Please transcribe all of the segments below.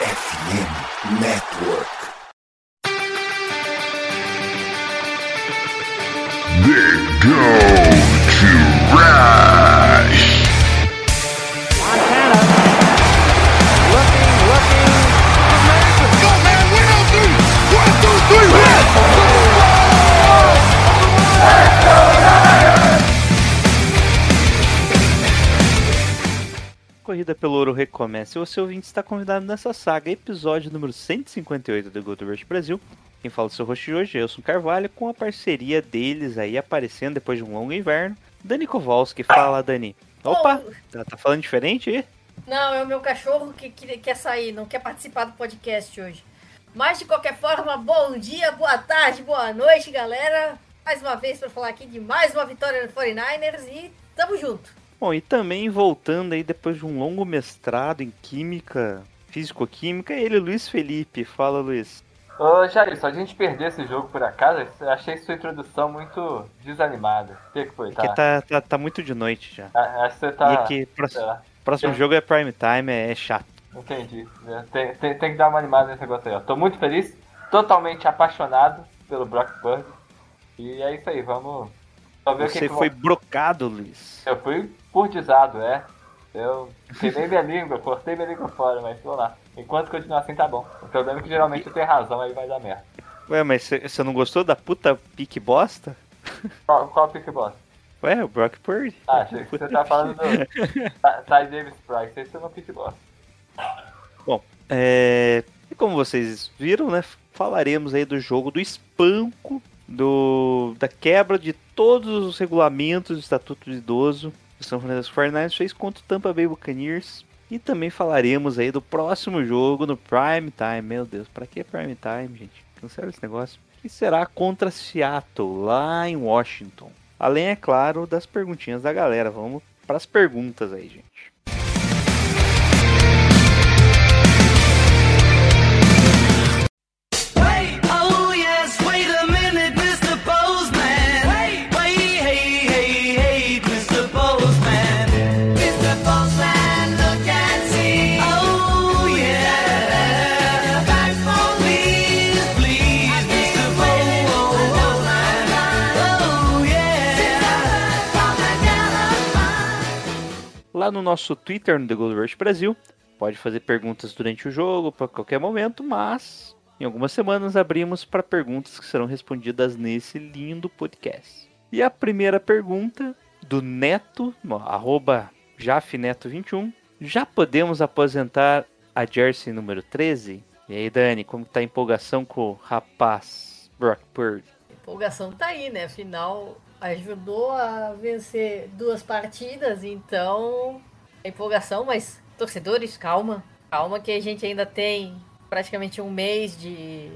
FM Network. Corrida pelo Ouro recomeça. E você ouvinte está convidado nessa saga, episódio número 158 do Gold Rush Brasil. Quem fala do seu host de hoje é Elson Carvalho, com a parceria deles aí aparecendo depois de um longo inverno. Dani Kowalski, fala Dani. Opa, tá, tá falando diferente aí? Não, é o meu cachorro que, que quer sair, não quer participar do podcast hoje. Mas de qualquer forma, bom dia, boa tarde, boa noite, galera. Mais uma vez para falar aqui de mais uma vitória do 49ers e tamo junto. Bom, e também voltando aí depois de um longo mestrado em Química, Físico-Química, ele, Luiz Felipe. Fala, Luiz. Ô, Jair, só a gente perder esse jogo por acaso, eu achei sua introdução muito desanimada. O que, que foi, tá? Porque tá, tá, tá muito de noite já. Ah, Acho que você tá. E aqui, sei próximo, lá, próximo jogo é prime time, é, é chato. entendi. Tem, tem, tem que dar uma animada nesse negócio aí, ó. Tô muito feliz, totalmente apaixonado pelo Brock. E é isso aí, vamos. O que Você que foi brocado, Luiz. Eu fui purdizado, é. Eu queimei minha língua, cortei minha língua fora, mas vamos lá. Enquanto continuar assim, tá bom. O problema é que geralmente eu tenho razão, aí vai dar merda. Ué, mas você não gostou da puta pique bosta? Qual, qual pick boss? Ué, o Brock Purdy. Ah, achei que você tá falando do Ty Davis Price, esse é meu pick boss. Bom, é... e como vocês viram, né? Falaremos aí do jogo do espanco, do da quebra de todos os regulamentos do Estatuto do Idoso o São Francisco 49ers fez contra o Tampa Bay Buccaneers. E também falaremos aí do próximo jogo no Prime Time. Meu Deus, pra que Prime Time, gente? Cancela esse negócio. Que será contra Seattle, lá em Washington. Além, é claro, das perguntinhas da galera. Vamos para as perguntas aí, gente. No nosso Twitter, no The Gold Rush Brasil. Pode fazer perguntas durante o jogo, para qualquer momento, mas em algumas semanas abrimos para perguntas que serão respondidas nesse lindo podcast. E a primeira pergunta do Neto, arroba jafneto21. Já podemos aposentar a jersey número 13? E aí, Dani, como tá a empolgação com o rapaz Brock Purdy? empolgação tá aí, né? Afinal, ajudou a vencer duas partidas, então a empolgação, mas torcedores, calma. Calma que a gente ainda tem praticamente um mês de,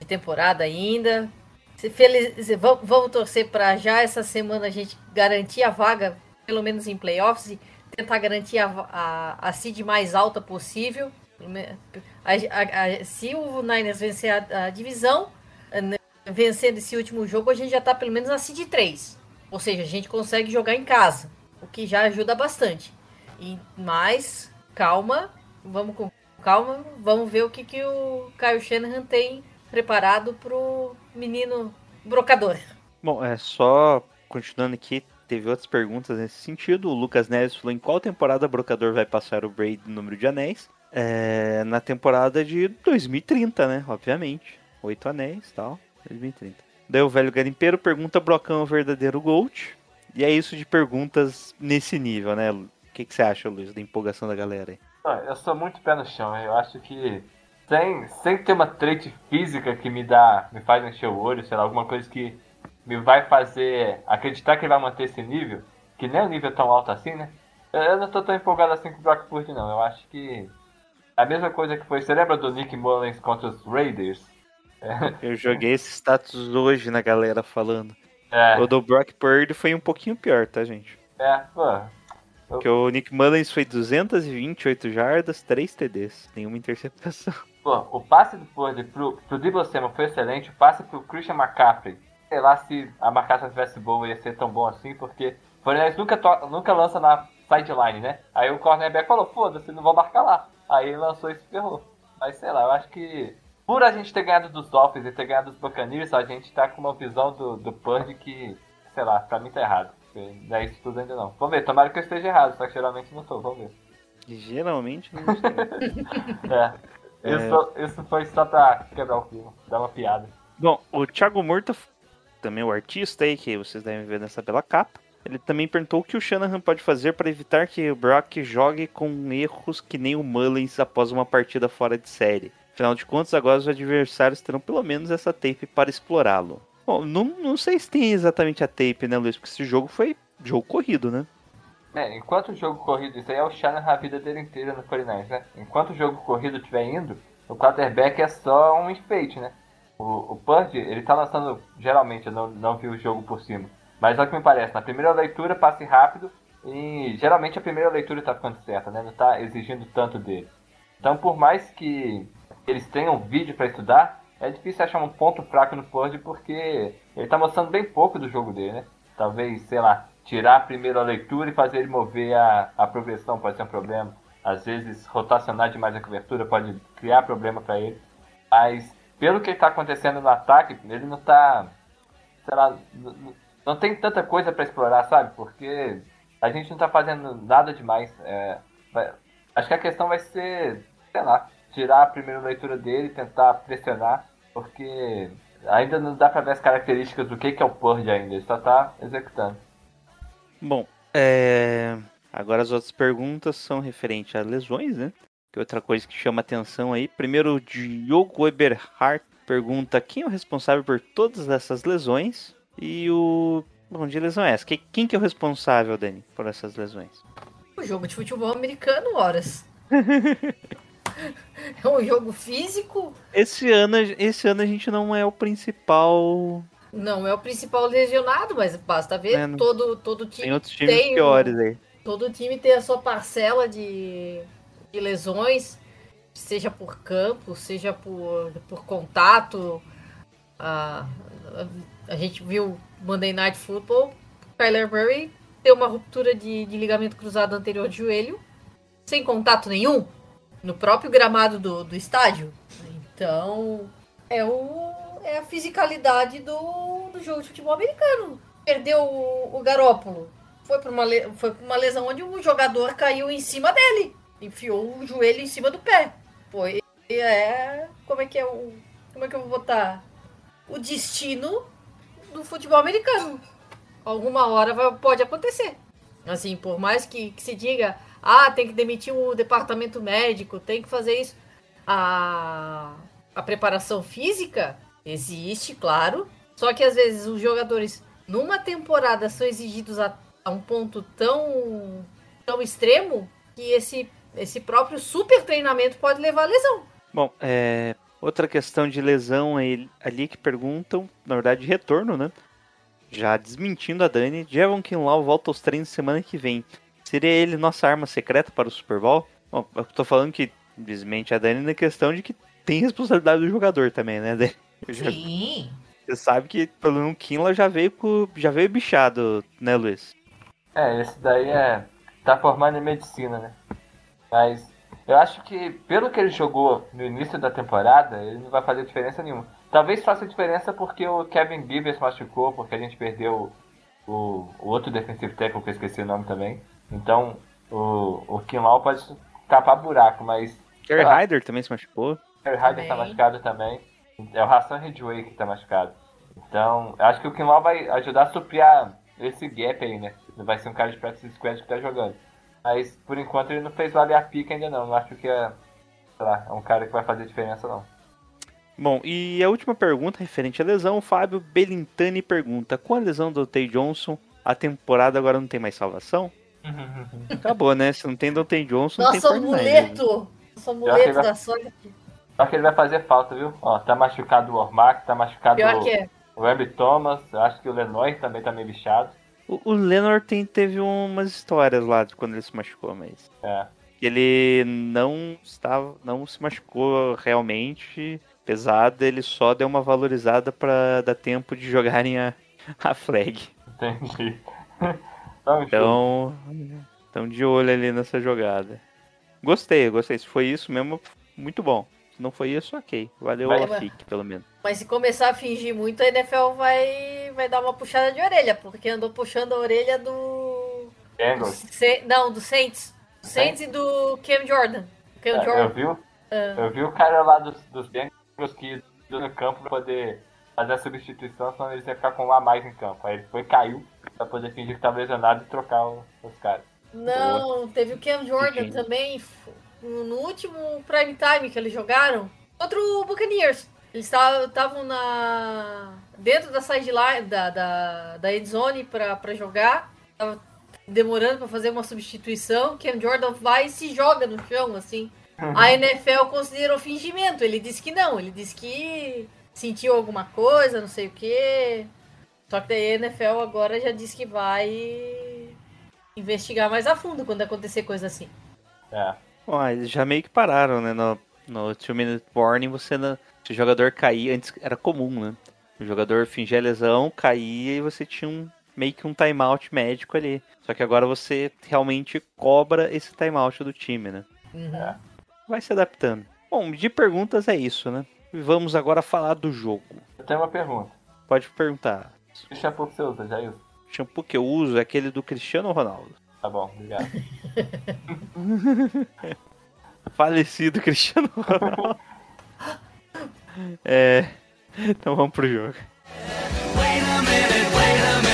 de temporada ainda. Se feliz, vamos, vamos torcer para já essa semana a gente garantir a vaga, pelo menos em playoffs, e tentar garantir a, a, a seed mais alta possível. A- a- a- se o Niners vencer a divisão, vencendo esse último jogo, a gente já tá pelo menos na seed 3. Ou seja, a gente consegue jogar em casa, o que já ajuda bastante. E mas calma, vamos com calma, vamos ver o que, que o Kyle Shanahan tem preparado pro menino brocador. Bom, é só continuando aqui, teve outras perguntas nesse sentido. O Lucas Neves falou em qual temporada o Brocador vai passar o Braid no número de anéis. É, na temporada de 2030, né? Obviamente. Oito anéis tal. 2030. Daí o velho garimpeiro pergunta Brocão é o verdadeiro Gold. E é isso de perguntas nesse nível, né? O que, que você acha, Luiz, da empolgação da galera aí? Ah, Eu sou muito pé no chão, eu acho que sem, sem ter uma trait física que me dá, me faz encher o olho, sei lá, alguma coisa que me vai fazer acreditar que ele vai manter esse nível, que nem é um nível tão alto assim, né? Eu- Eu não tô tão empolgado assim com o Brock Purdy, não. Eu acho que a mesma coisa que foi. Você lembra do Nick Mullins contra os Raiders? Eu joguei esse status hoje na galera falando. É, O do Brock Purdy foi um pouquinho pior, tá, gente? é, pô. Porque o Nick Mullins foi 228 jardas, 3 TDs, nenhuma interceptação. Pô, o passe do Purdy pro, pro Debo Samuel foi excelente, o passe pro Christian McCaffrey. Sei lá se a marcação tivesse boa ia ser tão bom assim, porque o Fortaleza nunca, to- nunca lança na sideline, né? Aí o cornerback falou, foda-se, não vou marcar lá. Aí lançou e se ferrou. Mas sei lá, eu acho que por a gente ter ganhado dos Dolphins e ter ganhado dos Buccaneers, a gente tá com uma visão do, do Purdy que, sei lá, pra mim tá errado. Não é isso tudo ainda não. Vamos ver, tomara que eu esteja errado, só que geralmente não tô, vamos ver. Geralmente não gostei. É. Isso, isso foi só pra quebrar o clima, dar uma piada. Bom, o Thiago Murta, também o artista aí, que vocês devem ver nessa bela capa, ele também perguntou o que o Shanahan pode fazer para evitar que o Brock jogue com erros que nem o Mullins após uma partida fora de série. Afinal de contas, agora os adversários terão pelo menos essa tape para explorá-lo. Bom, não, não sei se tem exatamente a tape, né, Luiz? Porque esse jogo foi jogo corrido, né? É, enquanto o jogo corrido, isso aí é o Shanahan a vida dele inteira no 49 né? Enquanto o jogo corrido estiver indo, o quarterback é só um enfeite, né? O, o Purdy, ele tá lançando, geralmente, eu não, não vi o jogo por cima, mas é o que me parece, na primeira leitura, passe rápido, e geralmente a primeira leitura tá ficando certa, né? Não tá exigindo tanto dele. Então, por mais que eles tenham vídeo para estudar, é difícil achar um ponto fraco no Purdy, porque ele tá mostrando bem pouco do jogo dele, né? Talvez, sei lá, tirar a leitura e fazer ele mover a, a progressão pode ser um problema. Às vezes, rotacionar demais a cobertura pode criar problema para ele. Mas, pelo que está acontecendo no ataque, ele não tá. Sei lá, não tem tanta coisa para explorar, sabe? Porque a gente não tá fazendo nada demais. É, vai- acho que a questão vai ser, sei lá, tirar a primeira leitura dele, tentar pressionar, porque ainda não dá para ver as características do que, que é o Purge ainda, ele só tá executando. Bom, é... agora as outras perguntas são referentes a lesões, né? Que é outra coisa que chama atenção aí. Primeiro, o Diogo Eberhardt pergunta quem é o responsável por todas essas lesões e o. Bom, de lesão é essa? Quem, quem que é o responsável, Dani, por essas lesões? O jogo de futebol americano, horas. é um jogo físico, Esse ano, esse ano a gente não é o principal. não é o principal lesionado, mas basta ver É, todo, todo time Tem outros times tem piores aí. todo time tem a sua parcela de, de lesões, seja por campo, seja por, por contato. A, a, a gente viu Monday Night Football, Kyler Murray ter uma ruptura de, de ligamento cruzado anterior de joelho, sem contato nenhum, no próprio gramado do, do estádio. Então, é, o, é a fisicalidade do, do jogo de futebol americano. Perdeu o, o Garópolo, foi para uma, foi pra uma lesão onde o jogador caiu em cima dele. Enfiou o joelho em cima do pé. Foi. É. Como é que é o. Como é que eu vou botar? O destino do futebol americano. Alguma hora vai- pode acontecer. Assim, por mais que, que se diga, ah, tem que demitir o departamento médico, tem que fazer isso. A, a preparação física existe, claro. Só que às vezes os jogadores, numa temporada, são exigidos a, a um ponto tão, tão extremo que esse, esse próprio super treinamento pode levar a lesão. Bom, é, outra questão de lesão ali que perguntam, na verdade, de retorno, né? Já desmentindo a Dani, Javon Kinlaw volta aos treinos semana que vem. Seria ele nossa arma secreta para o Super Bowl? Bom, eu tô falando que desmente a Dani na questão de que tem responsabilidade do jogador também, né, Dani? Já- Sim. Você sabe que pelo menos o Kinlaw já veio com, já veio bichado, né, Luiz? É, esse daí é. tá formando em medicina, né? Mas eu acho que, pelo que ele jogou no início da temporada, ele não vai fazer diferença nenhuma. Talvez faça diferença porque o Kevin Gibbs machucou, porque a gente perdeu o, o outro defensive tackle, que eu esqueci o nome também. Então, o, o Kinlaw pode tapar buraco, mas Kerry. Hyder também se machucou. o Harry Hyder tá machucado também. É o Hassan Ridgway que tá machucado. Então, eu acho que o Kinlaw vai ajudar a suprir esse gap aí, né? Vai ser um cara de practice squad que tá jogando. Mas, por enquanto, ele não fez valer a pica ainda não. Não acho que é, sei lá, é um cara que vai fazer diferença não. Bom, e a última pergunta referente à lesão, o Fábio Belintani pergunta: com a lesão do Tay Johnson, a temporada agora não tem mais salvação? Acabou, né? Se não tem Dante Johnson, não tem Nosso 49ers, né? amuleto! Vai- da sorte. Só que ele vai fazer falta, viu? Ó, tá machucado o Ormac, tá machucado Pior o, que é. o Webb Thomas, eu acho que o Lenoy também tá meio bichado. O, o Leonard tem, teve umas histórias lá de quando ele se machucou, mas É. ele não estava, não se machucou realmente pesado, ele só deu uma valorizada pra dar tempo de jogarem a, a flag. Entendi. Vamos Então, estão de olho ali nessa jogada. Gostei, gostei. Se foi isso mesmo, muito bom. Se não foi isso, ok. Valeu Vai- a FIC, pelo menos. Mas se começar a fingir muito, a NFL vai, vai dar uma puxada de orelha, porque andou puxando a orelha do. Bengals. Se- não, do Saints. Do Saints e do Cam Jordan. Cam É, Eu Jordan. vi, o- Ah. eu vi o cara lá dos, dos Bengals que no campo pra poder fazer a substituição, senão eles iam ficar com um a mais em campo. Aí ele foi e caiu pra poder fingir que tava lesionado e trocar o- os caras. Não, teve o Cam Jordan Entendi. também, no último prime time que eles jogaram, contra o Buccaneers. Eles estavam na dentro da sideline, da, da, da end zone pra, pra jogar. Tava demorando pra fazer uma substituição. Cam Jordan vai e se joga no chão, assim. A NFL considerou fingimento. Ele disse que não, ele disse que sentiu alguma coisa, não sei o quê. Só que daí a NFL agora já disse que vai investigar mais a fundo quando acontecer coisa assim. É. Bom, eles já meio que pararam, né? No, no Two Minute Warning, você não- se o jogador caía, antes era comum, né? O jogador fingia lesão, caía e você tinha um meio que um timeout médico ali. Só que agora você realmente cobra esse timeout do time, né? Uhum. Vai se adaptando. Bom, de perguntas é isso, né? E Vamos agora falar do jogo. Eu tenho uma pergunta. Pode perguntar. Que shampoo que você usa, Jair? O shampoo que eu uso é aquele do Cristiano Ronaldo. Tá bom, obrigado. Falecido Cristiano Ronaldo. é. Então vamos pro jogo. Wait a minute, wait a minute.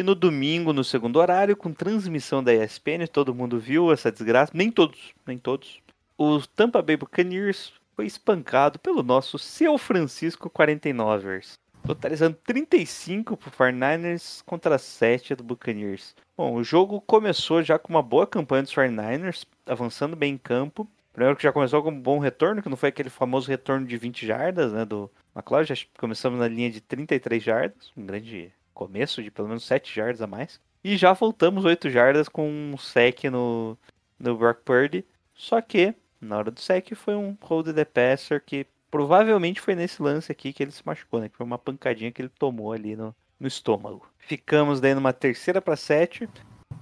E no domingo, no segundo horário, com transmissão da ESPN, todo mundo viu essa desgraça. Nem todos, nem todos. O Tampa Bay Buccaneers foi espancado pelo nosso Seu Francisco 49ers. Totalizando 35 pro 49ers contra 7 do Buccaneers. Bom, o jogo começou já com uma boa campanha dos 49ers, avançando bem em campo. Primeiro que já começou com um bom retorno, que não foi aquele famoso retorno de 20 jardas, né, do McLeod. Já começamos na linha de 33 jardas, um grande começo de pelo menos 7 jardas a mais. E já voltamos 8 jardas com um sec no, no Brock Purdy. Só que, na hora do sec, foi um hold the passer que provavelmente foi nesse lance aqui que ele se machucou, né? Que foi uma pancadinha que ele tomou ali no, no estômago. Ficamos daí numa terceira para 7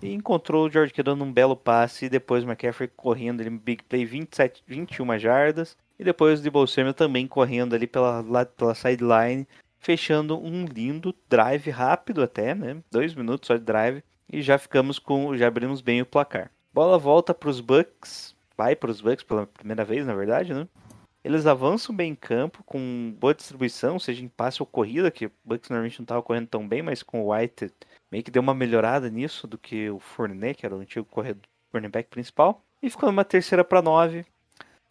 e encontrou o George Kittle num belo passe e depois o McCaffrey correndo ali, big play 27, 21 jardas. E depois o Debo Samuel também correndo ali pela, pela sideline, fechando um lindo drive rápido até, né? Dois minutos só de drive. E já ficamos com. Já abrimos bem o placar. Bola volta para os Bucks. Vai para os Bucks pela primeira vez, na verdade, né? Eles avançam bem em campo, com boa distribuição, seja em passe ou corrida, que o Bucks normalmente não estava correndo tão bem, mas com o White meio que deu uma melhorada nisso do que o Fournette, que era o antigo corredor, cornerback principal. E ficou numa terceira para nove.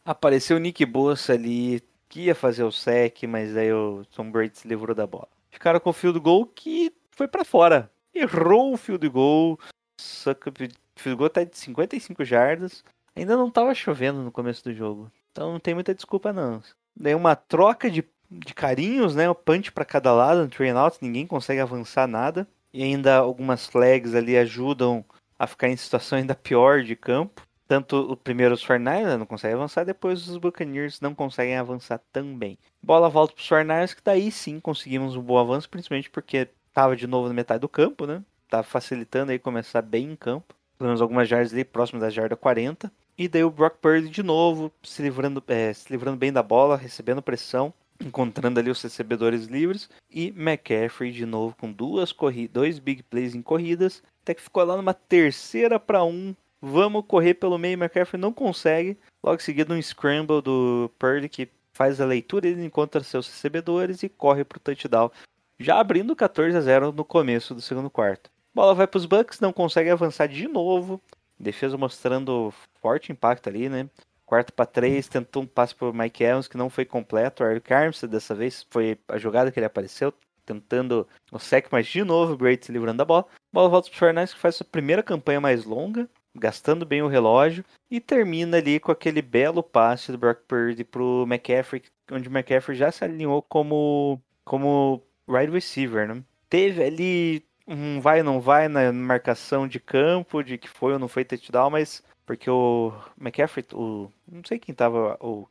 Apareceu o Nick Bossa ali, que ia fazer o sec, mas aí o Tom Brady se livrou da bola. Ficaram com o field goal que foi para fora. Errou o field goal. Só que o field goal tá de 55 jardas. Ainda não tava chovendo no começo do jogo. Então não tem muita desculpa não. Daí uma troca de, de carinhos, né? O punch para cada lado, no train out, ninguém consegue avançar nada. E ainda algumas flags ali ajudam a ficar em situação ainda pior de campo. Tanto o primeiro os 49ers não conseguem avançar, depois os Buccaneers não conseguem avançar também. Bola volta para os 49ers, que daí sim conseguimos um bom avanço, principalmente porque tava de novo na metade do campo, né? Tava facilitando aí começar bem em campo. Pelo menos algumas jardas ali próximo da jarda 40. E daí o Brock Purdy de novo, se livrando, é, se livrando bem da bola, recebendo pressão, encontrando ali os recebedores livres. E McCaffrey de novo com duas corridas, dois big plays em corridas. Até que ficou lá numa terceira para um. Vamos correr pelo meio, McCaffrey não consegue. Logo em seguida um scramble do Purdy que faz a leitura, ele encontra seus recebedores e corre pro touchdown, já abrindo 14 a 0 no começo do segundo quarto. Bola vai pros Bucks, não consegue avançar de novo. Defesa mostrando forte impacto ali, né? Quarto para três, tentou um passe pro Mike Evans que não foi completo. O Eric Armstead dessa vez foi a jogada que ele apareceu, tentando o sec, mas de novo o Brady se livrando da bola. Bola volta pro Fernandes que faz sua primeira campanha mais longa, gastando bem o relógio e termina ali com aquele belo passe do Brock Purdy pro McCaffrey, onde o McCaffrey já se alinhou como como wide receiver, né? Teve ali um vai não vai na marcação de campo, de que foi ou não foi touchdown, mas porque o McCaffrey, o não sei quem tava, o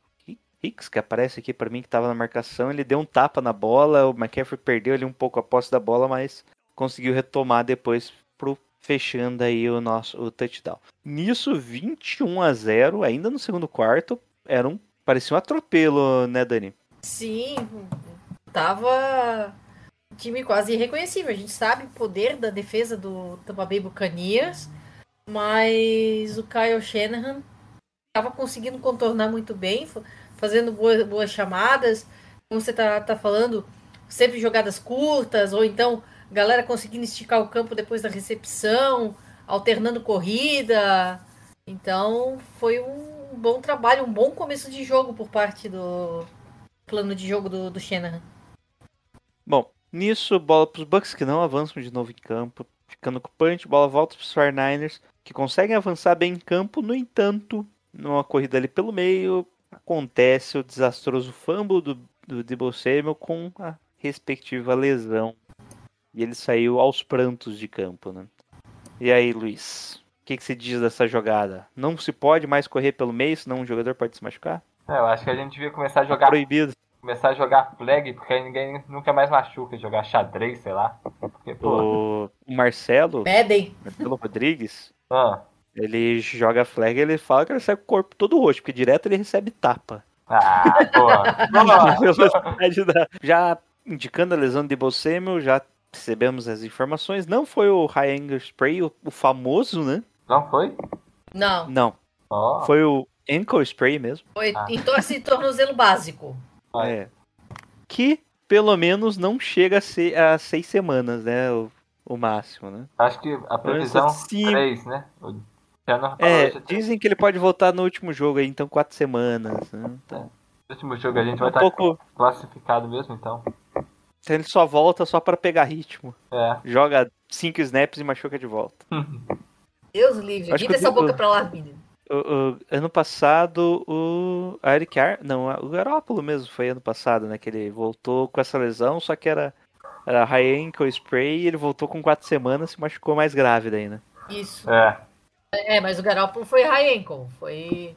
Hicks, que aparece aqui para mim, que tava na marcação, ele deu um tapa na bola, o McCaffrey perdeu ali um pouco a posse da bola, mas conseguiu retomar depois pro fechando aí o nosso o touchdown. Nisso 21 a 0, ainda no segundo quarto, era um parecia um atropelo, né, Dani? Sim, tava um time quase irreconhecível. A gente sabe o poder da defesa do Tampa Bay Buccaneers, mas o Kyle Shanahan tava conseguindo contornar muito bem, fa- fazendo boas, boas chamadas. Como você tá, tá falando, sempre jogadas curtas, ou então galera conseguindo esticar o campo depois da recepção, alternando corrida. Então foi um bom trabalho, um bom começo de jogo por parte do plano de jogo do, do Shanahan. Bom, nisso, bola pros Bucks que não avançam de novo em campo, ficando com o punch, bola volta pros 49ers, que conseguem avançar bem em campo, no entanto, numa corrida ali pelo meio, acontece o desastroso fumble do, do Debo Samuel com a respectiva lesão. E ele saiu aos prantos de campo, né? E aí, Luiz, o que, que você diz dessa jogada? Não se pode mais correr pelo meio, senão um jogador pode se machucar? É, eu acho que a gente devia começar a Tá jogar, proibido. começar a jogar flag, porque aí ninguém nunca mais machuca, jogar xadrez, sei lá. Porque, pô, O Marcelo, Pedem. Marcelo Rodrigues, ah, Ele joga flag ele fala que ele sai com o corpo todo roxo, porque direto ele recebe tapa. ah, pô, velocidade da- Já indicando a lesão de Bolsemio, já recebemos as informações. Não foi o High Anger Spray, o, o famoso, né? Não foi? Não, Não, Ó, foi o Ankle Spray mesmo. foi Ah. entorse e tornozelo básico. É. Que pelo menos não chega a, ser, a seis semanas, né? O, o máximo, né? acho que a previsão Sim. 3, né? O É, dizem que ele pode voltar no último jogo aí, então quatro semanas. Né? Então, No último jogo a gente um vai estar pouco. classificado mesmo, então. Ele só volta só pra pegar ritmo. É. Joga cinco snaps e machuca de volta. Deus livre. Acho Vira essa boca pra lá, menino. O, o- ano passado, o a Eric Ar... Não, o Garópolo mesmo foi ano passado, né? Que ele voltou com essa lesão, só que era, era high ankle spray e ele voltou com quatro semanas se machucou mais grave daí, né? Isso. É. É, mas o Garoppolo foi high ankle. Foi.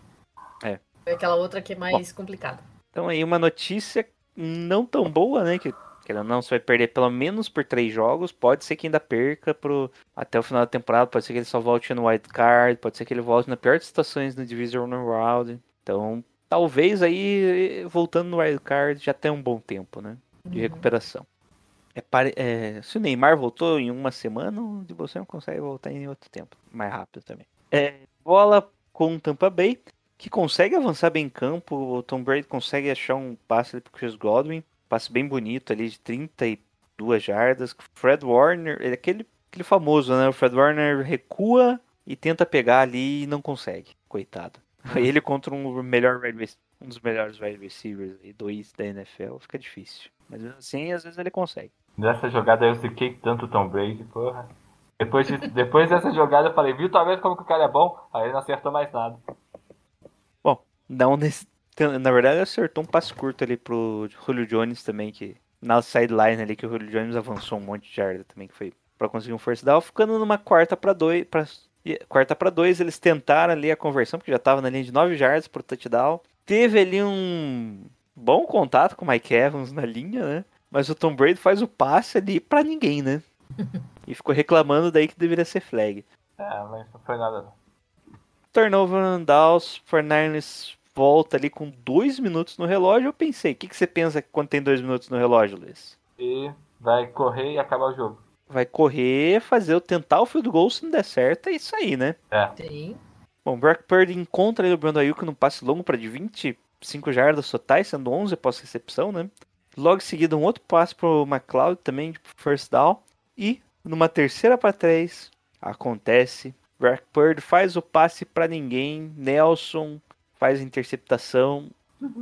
É. Foi aquela outra que é mais complicada. Então aí uma notícia não tão boa, né? Que, que não, você vai perder pelo menos por três jogos. Pode ser que ainda perca pro, até o final da temporada. Pode ser que ele só volte no wild card. Pode ser que ele volte na pior das situações no Divisional Round. Então, talvez aí, voltando no wild card, já tem um bom tempo, né? De recuperação. É, pare- é, se o Neymar voltou em uma semana, o de você não consegue voltar em outro tempo. Mais rápido também. É, bola com o Tampa Bay, que consegue avançar bem em campo. O Tom Brady consegue achar um passe ali pro Chris Godwin. Passe bem bonito ali de 32 jardas. Fred Warner, ele é aquele, aquele famoso, né? O Fred Warner recua e tenta pegar ali e não consegue. Coitado. Ele contra um melhor um dos melhores wide receivers e dois da NFL fica difícil. Mas assim, às vezes ele consegue. Nessa jogada eu ziquei tanto Tom Brady, porra. Depois, de- depois dessa jogada eu falei, viu, tá vendo como que o cara é bom? Aí ele não acertou mais nada. Bom, não nesse, na verdade acertou um passe curto ali pro Julio Jones também, que na sideline ali que o Julio Jones avançou um monte de jarda também, que foi pra conseguir um first down, ficando numa quarta pra dois, pra, quarta para dois, eles tentaram ali a conversão, porque já tava na linha de 9 jardas pro touchdown. Teve ali um bom contato com o Mike Evans na linha, né? Mas o Tom Brady faz o passe ali pra ninguém, né? E ficou reclamando daí que deveria ser flag. É, mas não foi nada não. Turnover and downs, 49ers volta ali com dois minutos no relógio. Eu pensei, o que, que você pensa quando tem dois minutos no relógio, Luiz? E vai correr e acabar o jogo. Vai correr, fazer o tentar o field goal, se não der certo, é isso aí, né? É. Sim. Bom, Brock Purdy encontra ali o Brandon Ayuk num passe longo para de 20 5 jardas totais, sendo 11 após recepção, né? Logo em seguida, um outro passe pro McLeod também, de first down. E numa terceira para três, acontece. Brock Purdy faz o passe para ninguém. Nelson faz a interceptação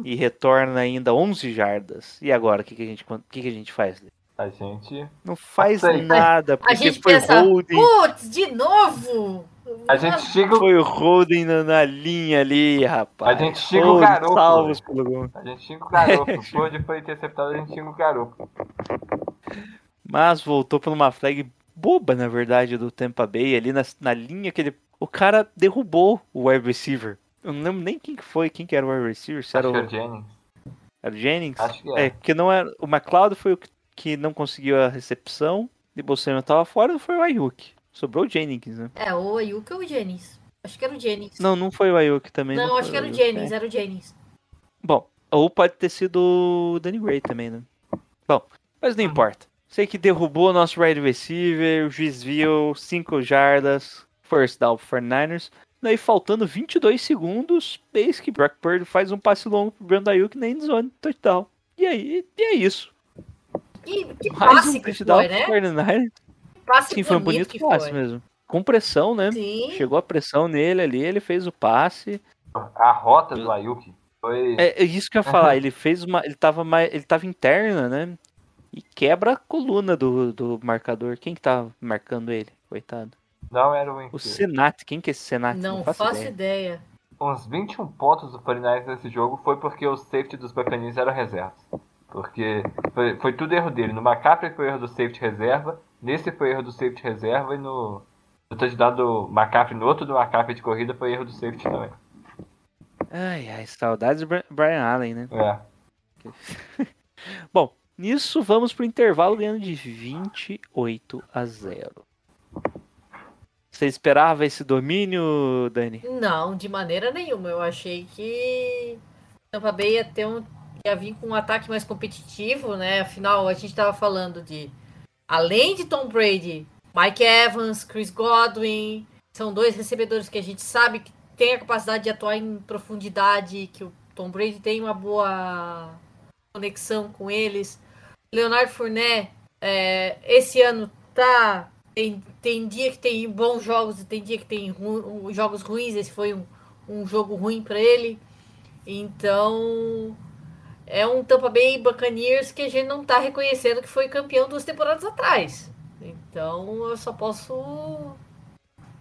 e retorna ainda 11 jardas. E agora, o que, que, a, gente, o que, que a gente faz? A gente. Não faz Sei. nada, A porque gente foi pensa, holding. putz, de novo? A gente chega. o- Foi o holding na, na linha ali, rapaz. A gente xinga o garoto. Salvos pelo gol. A gente xinga o garoto. Pode foi interceptado, a gente xinga o garoto. Mas voltou por uma flag boba, na verdade, do Tampa Bay, ali na, na linha que ele. O cara derrubou o wide receiver. Eu não lembro nem quem que foi, quem que era o wide receiver, se era Acho o, que é o Jennings. era o Jennings? Acho que é. É, porque não era. O McLeod foi o que, que não conseguiu a recepção, e o Bolsonaro tava fora, não foi o Ayuk. Sobrou o Jennings, né? É, o Ayuka ou o Jennings? Acho que era o Jennings. Não, não foi o Ayuk também. Não, foi acho que era o Ayuk, Jennings, é. era o Jennings. Bom, ou pode ter sido o Danny Gray também, né? Bom, mas não importa. Sei que derrubou o nosso wide receiver, o juiz viu 5 jardas, first down for Niners. Daí faltando 22 segundos, eis que Brock Purdy faz um passe longo pro Brandon Ayuk na endzone, touchdown. E aí, e é isso. Que, que Mais passe um que foi, né? 49ers. Que passe Sim, foi um bonito que passe foi. mesmo. Com pressão, né? Sim. Chegou a pressão nele ali, ele fez o passe. A rota do Ayuk foi. É, é isso que eu ia falar. Ele fez uma. Ele tava mais. Ele tava interna, né? E quebra a coluna do, do marcador. Quem que tava marcando ele? Coitado. Não era o O Winfield. Senat. Quem que é esse Senat? Não, faço faço ideia. ideia. Uns 21 pontos do 49ers nesse jogo foi porque o safety dos Buccaneers eram reservas. Porque foi, foi tudo erro dele. No McCaffrey foi erro do safety reserva, nesse foi erro do safety reserva e no, no touchdown do McCaffrey, no outro do McCaffrey de corrida foi erro do safety também. Ai, ai, saudades do Brian Allen, né? É. Bom, nisso vamos pro intervalo ganhando de 28 a 0. Você esperava esse domínio, Dani? Não, de maneira nenhuma. Eu achei que Tampa Bay ia ter um ia vir com um ataque mais competitivo, né? Afinal, a gente tava falando de além de Tom Brady, Mike Evans, Chris Godwin, são dois recebedores que a gente sabe que tem a capacidade de atuar em profundidade, que o Tom Brady tem uma boa conexão com eles. Leonardo Fournette, é, esse ano tá tem, tem dia que tem bons jogos e tem dia que tem ru- jogos ruins. Esse foi um, um jogo ruim para ele. Então é um Tampa Bay Buccaneers que a gente não tá reconhecendo que foi campeão duas temporadas atrás. Então eu só posso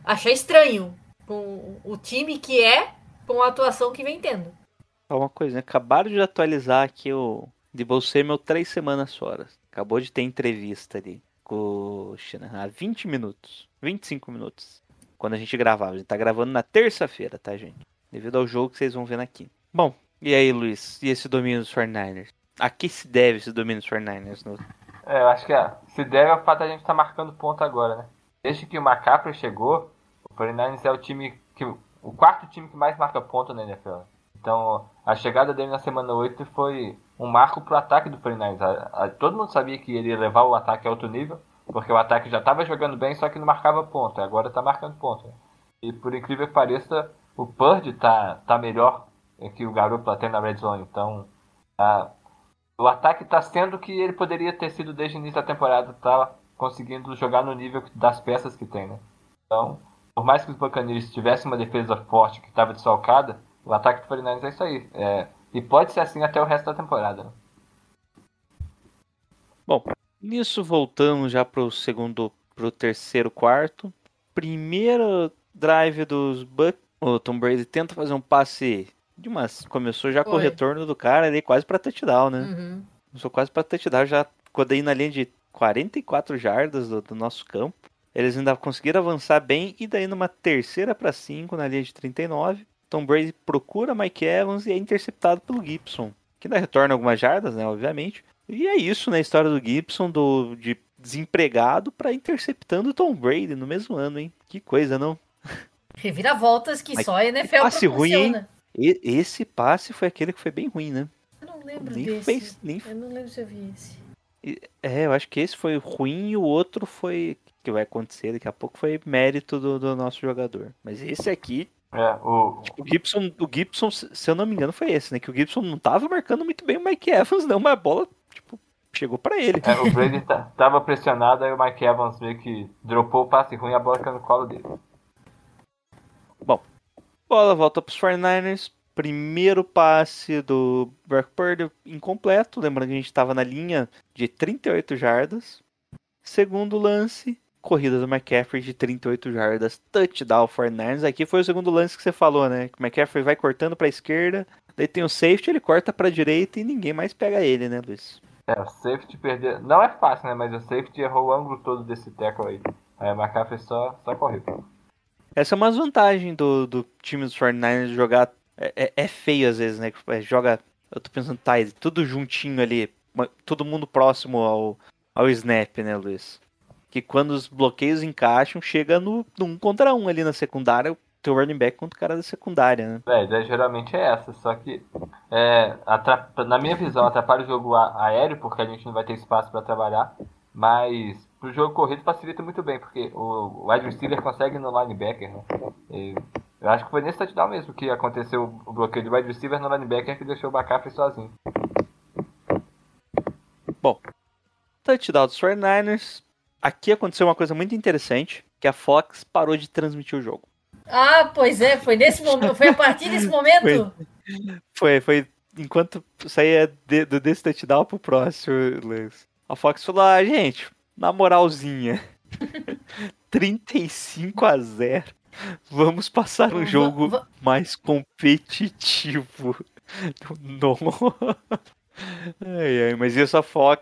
achar estranho com o time que é com a atuação que vem tendo. Só uma coisa, né? acabaram de atualizar aqui o de Samuel três semanas fora. Acabou de ter entrevista ali com o Shanahan há 20 minutos, 25 minutos. Quando a gente gravava. A gente tá gravando na terça-feira, tá, gente? Devido ao jogo que vocês vão ver aqui. Bom, e aí, Luiz? E esse domínio dos 49ers? A que se deve esse domínio dos 49ers? No... É, eu acho que se deve ao fato de a gente estar marcando ponto agora, né? Desde que o McCaffrey chegou, o 49ers é o time que. o quarto time que mais marca ponto na NFL. Então, a chegada dele na semana 8 foi um marco pro ataque do 49ers. A- a- todo mundo sabia que ele ia levar o ataque a outro nível, porque o ataque já estava jogando bem, só que não marcava ponto. Agora tá marcando ponto. E por incrível que pareça, o Purdy tá, tá melhor que o garoto até na red zone. Então, a- o ataque tá sendo o que ele poderia ter sido desde o início da temporada, tá conseguindo jogar no nível das peças que tem, né? Então, por mais que os Buccaneers tivessem uma defesa forte que estava desfalcada, o ataque do 49ers é isso aí. É, e pode ser assim até o resto da temporada. Bom, nisso voltamos já pro segundo, pro terceiro quarto. Primeiro drive dos Bucks. O Tom Brady tenta fazer um passe de umas. Começou já com o Foi. retorno do cara ali, quase pra touchdown, né? Uhum. Começou quase pra touchdown, já quando aí na linha de 44 jardas do, do nosso campo. Eles ainda conseguiram avançar bem e daí numa terceira para 5 na linha de 39, Tom Brady procura Mike Evans e é interceptado pelo Gibson, que ainda retorna algumas jardas, né, obviamente. E é isso na história do Gibson, do de desempregado para interceptando Tom Brady no mesmo ano, hein? Que coisa, não? Reviravoltas que Mas só a NFL passe ruim, hein? esse passe foi aquele que foi bem ruim, né? Eu não lembro Nem desse. fez, nem Eu não lembro se eu vi esse. É, eu acho que esse foi ruim e o outro foi. que vai acontecer daqui a pouco foi mérito do, do nosso jogador. Mas esse aqui, É, o, O Gibson, o Gibson, se eu não me engano, foi esse, né? Que o Gibson não tava marcando muito bem o Mike Evans, não, mas a bola, tipo, chegou pra ele. é, o Brady ta- tava pressionado, aí o Mike Evans meio que dropou o passe ruim e a bola caiu no colo dele. Bola volta pros 49ers. Primeiro passe do Brock Purdy incompleto. Lembrando que a gente estava na linha de 38 jardas. Segundo lance, corrida do McCaffrey de 38 jardas. Touchdown 49ers. Aqui foi o segundo lance que você falou, né? Que o McCaffrey vai cortando para a esquerda. Daí tem o safety, ele corta para a direita e ninguém mais pega ele, né, Luiz? É, o safety perder. Não é fácil, né? Mas o safety errou o ângulo todo desse tackle aí. Aí o McCaffrey só, só correu. Essa é uma vantagem do, do time dos 49ers jogar. É, é- é feio às vezes, né? É, Joga. Eu tô pensando, tá, tudo juntinho ali. Todo mundo próximo ao, ao snap, né, Luiz? Que quando os bloqueios encaixam, chega no, no um contra um ali na secundária, o teu running back contra o cara da secundária, né? É, a ideia geralmente é essa, só que é, na minha visão atrapalha o jogo aéreo, porque a gente não vai ter espaço para trabalhar, mas pro jogo corrido facilita muito bem, porque o wide receiver consegue no linebacker, né? E eu acho que foi nesse touchdown mesmo que aconteceu o bloqueio do wide receiver no linebacker que deixou o McCaffrey sozinho. Touchdown dos 49ers. Aqui aconteceu uma coisa muito interessante, que a Fox parou de transmitir o jogo. Ah, pois é, foi nesse momento, foi a partir desse momento. Foi, foi enquanto saía de- do desse touchdown pro próximo, Luiz. A Fox falou, ah, gente, na moralzinha, 35 a 0. Vamos passar um jogo va- mais competitivo. Não. Ai, ai, mas isso a Fox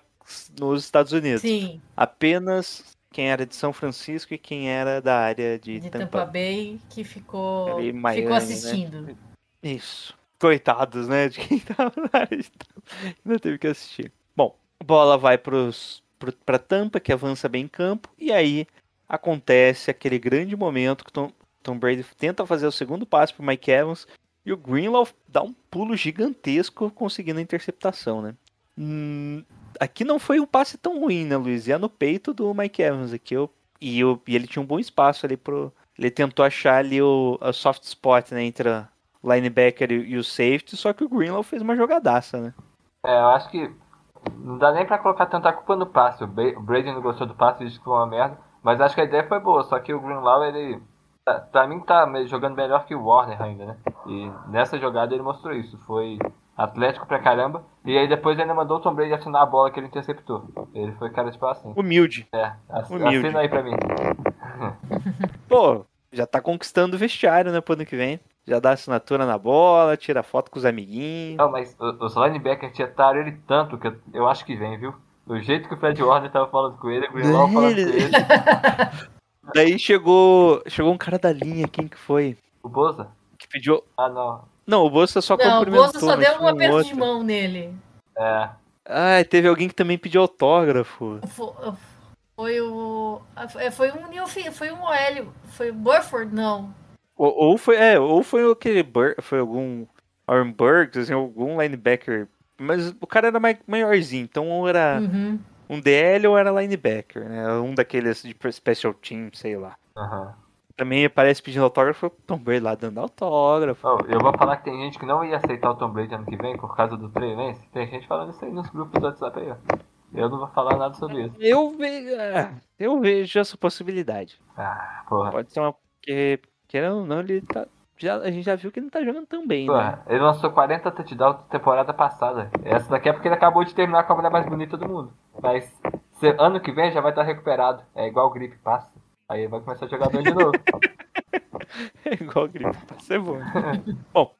nos Estados Unidos. Sim, Apenas quem era de São Francisco e quem era da área de, de Tampa. Tampa Bay que ficou, Ali Miami, ficou né? assistindo. Isso. Coitados, né? De quem tava na área de Tampa. Ainda teve que assistir. Bom, bola vai pros, pro, pra Tampa, que avança bem em campo. E aí acontece aquele grande momento que Tom, Tom Brady tenta fazer o segundo passe pro Mike Evans. E o Greenlaw dá um pulo gigantesco conseguindo a interceptação, né? Hum, aqui não foi um passe tão ruim, né, Luiz? É no peito do Mike Evans aqui. Eu, e, eu, e ele tinha um bom espaço ali pro. Ele tentou achar ali o, a soft spot, né? Entre a linebacker e, e o safety, só que o Greenlaw fez uma jogadaça, né? É, eu acho que não dá nem pra colocar tanta culpa no passe. O o Brady não gostou do passe, disse que foi uma merda. Mas acho que a ideia foi boa, só que o Greenlaw, ele. tá- Pra mim tá jogando melhor que o Warner ainda, né? E nessa jogada ele mostrou isso. Foi atlético pra caramba. E aí depois ainda mandou o Tom Brady assinar a bola que ele interceptou. Ele foi cara de assim. Humilde. É, ass- Humilde. assina aí pra mim. Pô, já tá conquistando o vestiário, né, pro ano que vem. Já dá assinatura na bola, tira foto com os amiguinhos. Não, mas o- os linebackers tietaram ele tanto que eu, acho que vem, viu? Do jeito que o Fred Warner tava falando com ele, o Greenlaw falando com Ele- ele. Daí chegou, chegou um cara da linha, quem que foi? O Boza? Que pediu. Ah, não. Não, o Bolsa só Não, o cumprimentou, Bolsa só deu um aperto outro. de mão nele. É. Ah, teve alguém que também pediu autógrafo. Fo- Foi o. é, Foi um New Fi- foi um OL. Foi o Burford, não. Ou, ou foi, é, ou foi aquele Bur, foi algum Aaron Burks, assim, algum linebacker. Mas o cara era mai- maiorzinho, então ou era Uhum. um DL ou era linebacker, né? Um daqueles de special team, sei lá. Aham. Também aparece pedindo autógrafo, Tom Brady lá dando autógrafo. Oh, eu vou falar que tem gente que não ia aceitar o Tom Brady ano que vem por causa do Trey Lance. Tem gente falando isso aí nos grupos do WhatsApp aí, ó. Eu não vou falar nada sobre isso. Eu vejo, eu vejo essa possibilidade. Ah, porra. Pode ser uma porque querendo ou não, ele tá já, a gente já viu que ele não tá jogando tão bem, né? Porra, ele lançou 40 touchdowns temporada passada. Essa daqui é porque ele acabou de terminar com a mulher mais bonita do mundo. Mas ano que vem já vai estar recuperado. É igual o gripe passa. Aí vai começar a jogar bem de novo. É igual gripe, pra ser bom. bom,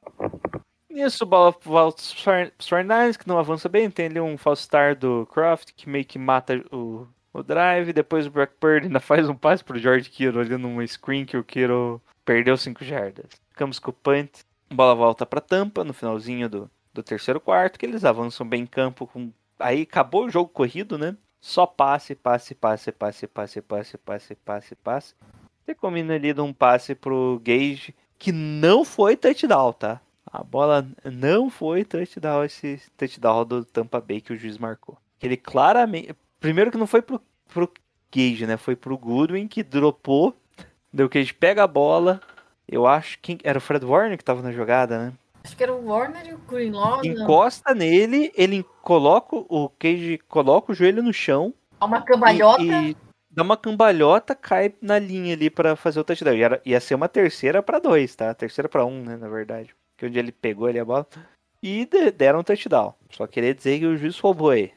nisso, bola volta pros 49ers, que não avança bem. Tem ali um false start do Croft, que meio que mata o, o drive. Depois o Brock Purdy ainda faz um passe pro George Kittle ali numa screen que o Kittle perdeu 5 jardas. Ficamos com o punt. Bola volta pra tampa no finalzinho do, do terceiro quarto, que eles avançam bem em campo. Com... Aí acabou o jogo corrido, né? Só passe, passe, passe, passe, passe, passe, passe, passe, passe. Você combina ali de um passe pro Gage, que não foi touchdown, tá? A bola não foi touchdown, esse touchdown do Tampa Bay que o juiz marcou. Ele claramente. Primeiro que não foi pro, pro Gage, né? Foi pro Goodwin que dropou. Deu gente pega a bola, Eu acho que era o Fred Warner que tava na jogada, né? Acho que era o Warner e o Greenlaw. não. Encosta nele, ele coloca o Cage coloca o joelho no chão Há uma cambalhota. e, e dá uma cambalhota, cai na linha ali pra fazer o touchdown. E era, ia ser uma terceira pra dois, tá? Terceira pra um, né, na verdade. Que onde ele pegou ali a bola. E de- deram um touchdown. Só queria dizer que o juiz roubou aí.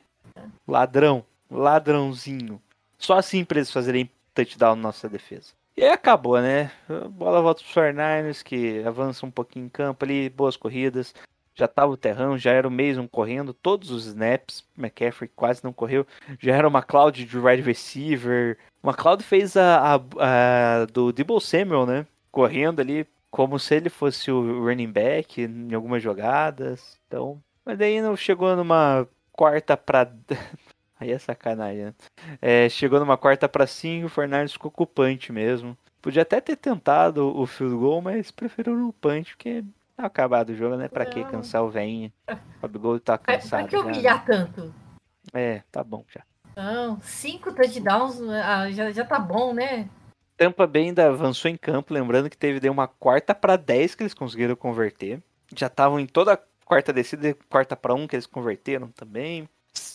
Ladrão. Ladrãozinho. Só assim pra eles fazerem touchdown na nossa defesa. E acabou, né? Bola volta pros 49ers, que avança um pouquinho em campo ali, boas corridas. Já tava o terrão, já era o Mason correndo, todos os snaps. McCaffrey quase não correu. Já era uma Cloud de wide receiver. Uma Cloud fez a, a, a do Debo Samuel, né? Correndo ali, como se ele fosse o running back em algumas jogadas. Então, mas daí não chegou numa quarta pra. Aí é sacanagem, né? É, chegou numa quarta pra cinco, o Fernandes ficou com o punch mesmo. Podia até ter tentado o field goal, mas preferiu no punch, porque tá acabado o jogo, né? Pra que cansar o velhinho? O Gol tá Pra, cansado. pra que já, né? humilhar tanto? É, tá bom já. Não, cinco touchdowns ah, já, já tá bom, né? Tampa Bay ainda avançou em campo, lembrando que teve daí uma quarta pra 10 que eles conseguiram converter. Já estavam em toda a quarta descida, e quarta pra 1 que eles converteram também.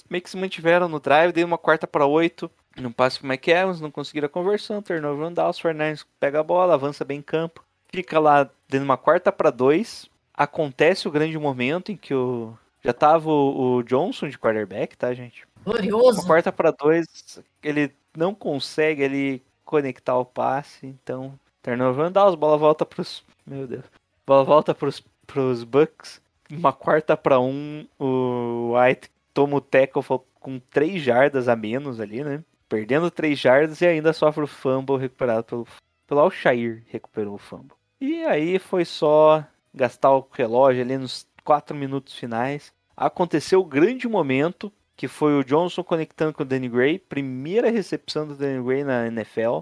Meio que se mantiveram no drive, dei uma quarta pra 8. Não passe pro Mike Evans, não conseguiram a conversão, turnover on downs, Fernandes pega a bola, avança bem em campo. Fica lá dando uma quarta pra 2. Acontece o grande momento em que o já tava o, o Johnson de quarterback, tá, gente? Glorioso. Uma quarta para dois, ele não consegue ali conectar o passe, então turnover downs, bola volta pros, meu Deus, bola volta pros, pros Bucks, uma quarta para um, o White toma o tackle com três jardas a menos ali, né? Perdendo três jardas e ainda sofre o fumble recuperado pelo, pelo Alshair, recuperou o fumble. E aí foi só gastar o relógio ali nos quatro minutos finais. Aconteceu o grande momento que foi o Johnson conectando com o Danny Gray, primeira recepção do Danny Gray na NFL.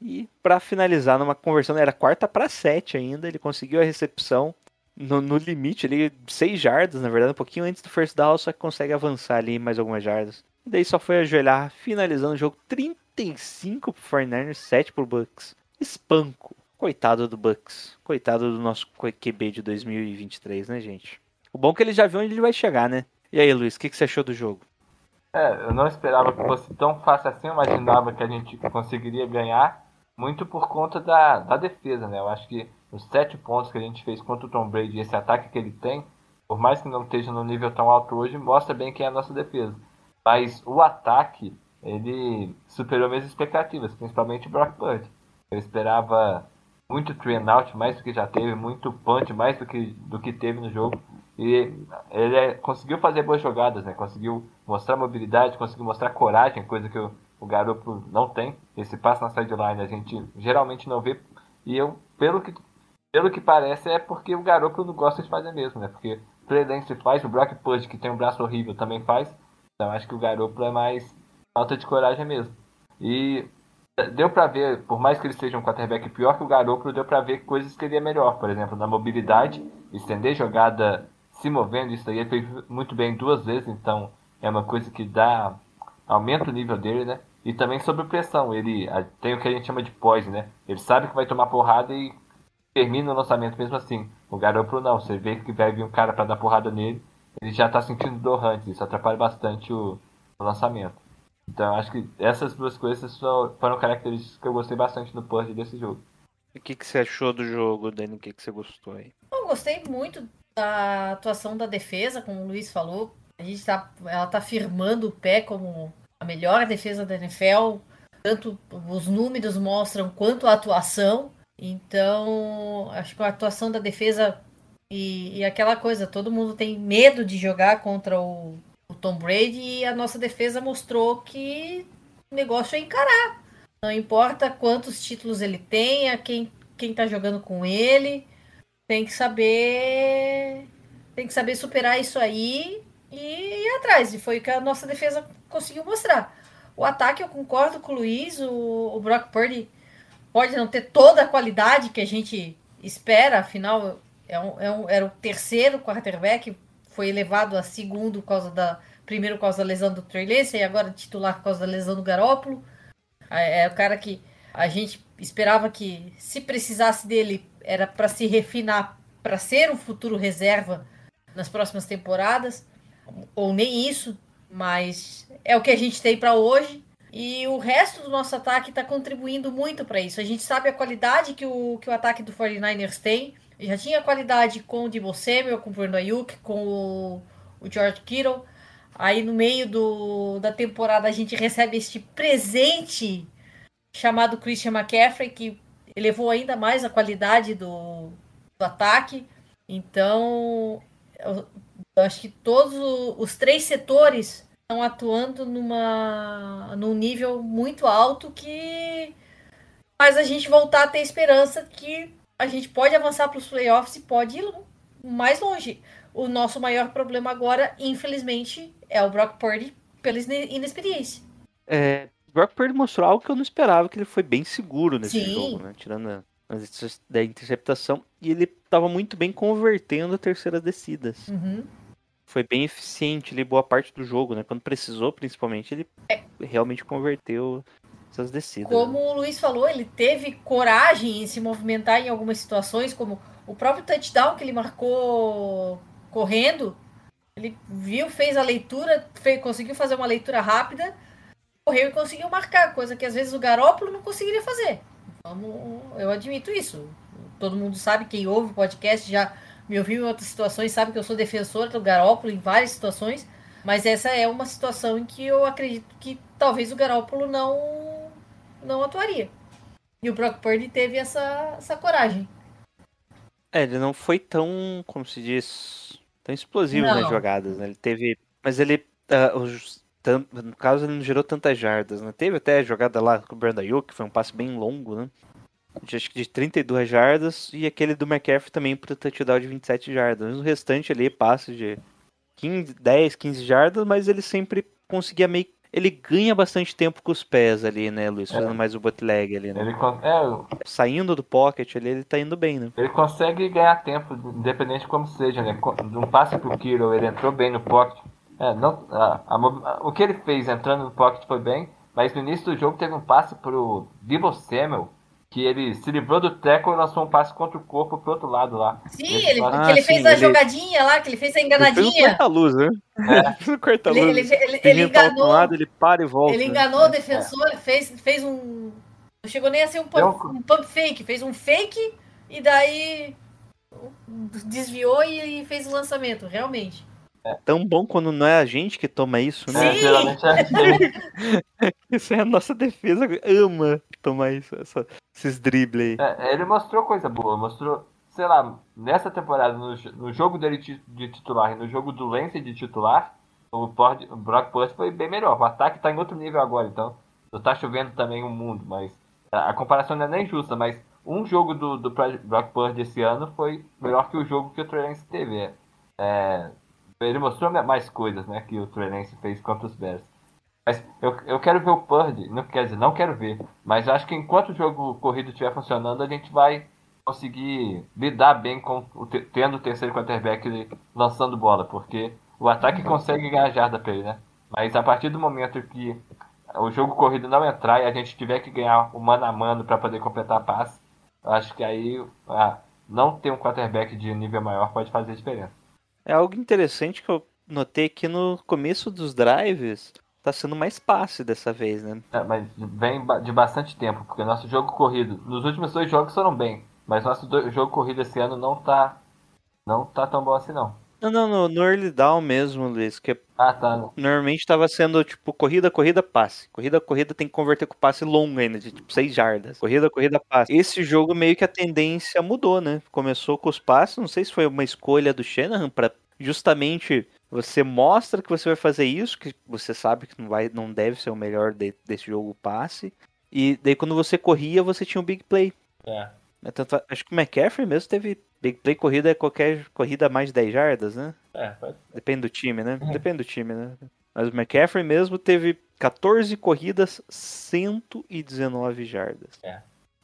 E para finalizar numa conversão, era quarta para sete ainda, ele conseguiu a recepção no, no limite ali, seis jardas, na verdade, um pouquinho antes do first down, só que consegue avançar ali mais algumas jardas. E daí só foi ajoelhar, finalizando o jogo 35 pro 49ers, 7 pro Bucks. Espanco. Coitado do Bucks. Coitado do nosso QB de 2023, né, gente? O bom é que ele já viu onde ele vai chegar, né? E aí, Luiz, o que, que você achou do jogo? É, eu não esperava que fosse tão fácil assim, eu imaginava que a gente conseguiria ganhar, muito por conta da, da defesa, né? Eu acho que os sete pontos que a gente fez contra o Tom Brady e esse ataque que ele tem, por mais que não esteja no nível tão alto hoje, mostra bem quem é a nossa defesa. Mas o ataque, ele superou minhas expectativas, principalmente o Brock Purdy. Eu esperava muito three out, mais do que já teve, muito punch, mais do que, do que teve no jogo. E ele é- conseguiu fazer boas jogadas, né? Conseguiu mostrar mobilidade, conseguiu mostrar coragem, coisa que o, o garoto não tem. Esse passo na sideline a gente geralmente não vê. E eu, pelo que, pelo que parece, é porque o garoto não gosta de fazer mesmo, né? Porque o Trey Lance faz, o Brock Purdy, que tem um braço horrível, também faz. Então acho que o garoto é mais falta de coragem mesmo. E deu pra ver, por mais que ele seja um quarterback pior que o Garoppolo, deu pra ver coisas que ele é melhor. Por exemplo, na mobilidade, estender jogada se movendo, isso aí ele fez muito bem duas vezes, então é uma coisa que dá aumenta o nível dele, né? E também sobre pressão, ele tem o que a gente chama de poise, né? Ele sabe que vai tomar porrada e termina o lançamento mesmo assim. O Garoppolo não, você vê que vai vir um cara pra dar porrada nele, ele já tá sentindo dor antes, isso atrapalha bastante o, o lançamento. Então acho que essas duas coisas só- foram características que eu gostei bastante no Purge desse jogo. O que, que você achou do jogo, Dani? O que, que você gostou aí? Eu gostei muito da atuação da defesa, como o Luiz falou. A gente tá, ela tá firmando o pé como a melhor defesa da NFL. Tanto os números mostram quanto a atuação. Então, acho que a atuação da defesa e, e aquela coisa, todo mundo tem medo de jogar contra o, o Tom Brady e a nossa defesa mostrou que o negócio é encarar. Não importa quantos títulos ele tenha, quem, quem tá jogando com ele tem que saber tem que saber superar isso aí e ir atrás. E foi o que a nossa defesa conseguiu mostrar. O ataque, eu concordo com o Luiz, o, o Brock Purdy pode não ter toda a qualidade que a gente espera, afinal, é um, é um- era o terceiro quarterback, foi elevado a segundo por causa da. Primeiro por causa da lesão do Trey Lance e agora titular por causa da lesão do Garópolo. É, é o cara que a gente esperava que, se precisasse dele, era para se refinar para ser um futuro reserva nas próximas temporadas, ou nem isso, mas é o que a gente tem para hoje. E o resto do nosso ataque está contribuindo muito para isso. A gente sabe a qualidade que o, que o ataque do 49ers tem. Já tinha qualidade com o Debo Samuel, com o Bruno Ayuk, com o, o George Kittle. Aí no meio do, da temporada a gente recebe este presente chamado Christian McCaffrey, que elevou ainda mais a qualidade do, do ataque. Então, eu, eu acho que todos os três setores estão atuando numa, num nível muito alto que faz a gente voltar a ter esperança que a gente pode avançar para os playoffs e pode ir mais longe. O nosso maior problema agora, infelizmente, é o Brock Purdy pela ine- inexperiência. É, o Brock Purdy mostrou algo que eu não esperava, que ele foi bem seguro nesse Sim. jogo, né? Tirando a, da interceptação. E ele estava muito bem convertendo terceiras descidas. Uhum. Foi bem eficiente ali boa parte do jogo, né? Quando precisou, principalmente, ele realmente converteu essas descidas. né? Como o Luiz falou, ele teve coragem em se movimentar em algumas situações, como o próprio touchdown que ele marcou correndo. Ele viu, fez a leitura, fez, conseguiu fazer uma leitura rápida, correu e conseguiu marcar, coisa que às vezes o Garópolo não conseguiria fazer. Vamos, eu admito isso. Todo mundo sabe, quem ouve o podcast já me ouviu em outras situações, sabe que eu sou defensora do Garópolo em várias situações, mas essa é uma situação em que eu acredito que talvez o Garópolo não, não atuaria. E o Brock Purdy teve essa, essa coragem. É, ele não foi tão, como se diz, tão explosivo Não. nas jogadas, né? Ele teve. Mas ele. ah, os- no caso, ele não gerou tantas jardas, né? Teve até a jogada lá com o Brandon Ayuk, que foi um passe bem longo, né? De, acho que de 32 jardas, e aquele do McCaffrey também pro touchdown de 27 jardas. Mas o restante ali, passe de 15, 10, 15 jardas, mas ele sempre conseguia meio. Ele ganha bastante tempo com os pés ali, né, Luiz? Fazendo mais o bootleg ali, né? Ele, é, Saindo do pocket ali, ele tá indo bem, né? ele consegue ganhar tempo, independente de como seja, né? De um passe pro Kiro, ele entrou bem no pocket. É, não, a- a movi- a- o que ele fez entrando no pocket foi bem, mas no início do jogo teve um passe pro Debo Samuel, que ele se livrou do tackle e lançou um passe contra o corpo pro outro lado lá. Sim, ele, que Ah, ele sim, fez a ele- jogadinha lá, que ele fez a Ele fez um enganadinha. corta-luz, né? Ele fez um corta-luz. Ele, ele, ele, ele Ele tá enganou. um lado, ele para e volta. Ele né? enganou o defensor, fez, fez um. Não chegou nem a ser um pump, um- um pump fake, fez um fake e daí desviou e fez o lançamento, realmente. Tão bom quando não é a gente que toma isso, né? É, Sim. geralmente é ele, Isso é a nossa defesa. Ama tomar isso, essa- esses dribles aí. é, ele mostrou coisa boa, mostrou, sei lá, nessa temporada, no, no jogo dele de titular e no jogo do Lance de titular, o, o Brock Purdy foi bem melhor. O ataque tá em outro nível agora, então não tá chovendo também o mundo, mas a, a comparação não é nem justa, mas um jogo do, do Brock Purdy esse ano foi melhor que o jogo que o Trey Lance teve. É, ele mostrou mais coisas, né, que o Trey Lance fez contra os Bears. Mas eu, eu quero ver o Purdy, não quer dizer, não quero ver, mas acho que enquanto o jogo corrido estiver funcionando, a gente vai conseguir lidar bem com o te- tendo o terceiro quarterback lançando bola, porque o ataque consegue ganhar jarda pra ele, né? Mas a partir do momento que o jogo corrido não entrar e a gente tiver que ganhar o mano a mano para poder completar a passe, acho que aí ah, não ter um quarterback de nível maior pode fazer diferença. É algo interessante que eu notei que no começo dos drives tá sendo mais passe dessa vez, né? É, mas vem de bastante tempo, porque nosso jogo corrido, nos últimos dois jogos foram bem, mas nosso do- jogo corrido esse ano não tá não tá tão bom assim não. Não, não, no, no early down mesmo, Luiz, que Ah, tá. normalmente tava sendo tipo corrida, corrida, passe. Corrida, corrida tem que converter com passe longo ainda, de tipo 6 jardas. Corrida, corrida, passe. Esse jogo meio que a tendência mudou, né? Começou com os passes, não sei se foi uma escolha do Shanahan para justamente você mostra que você vai fazer isso, que você sabe que não vai, não deve ser o melhor de- desse jogo passe. E daí quando você corria, você tinha um big play. É. Né, Tanto, acho que o McCaffrey mesmo teve big play corrida é qualquer corrida mais de 10 jardas, né? É, pode Depende do time, né? Depende do time, né? Mas o McCaffrey mesmo teve 14 corridas, 119 jardas.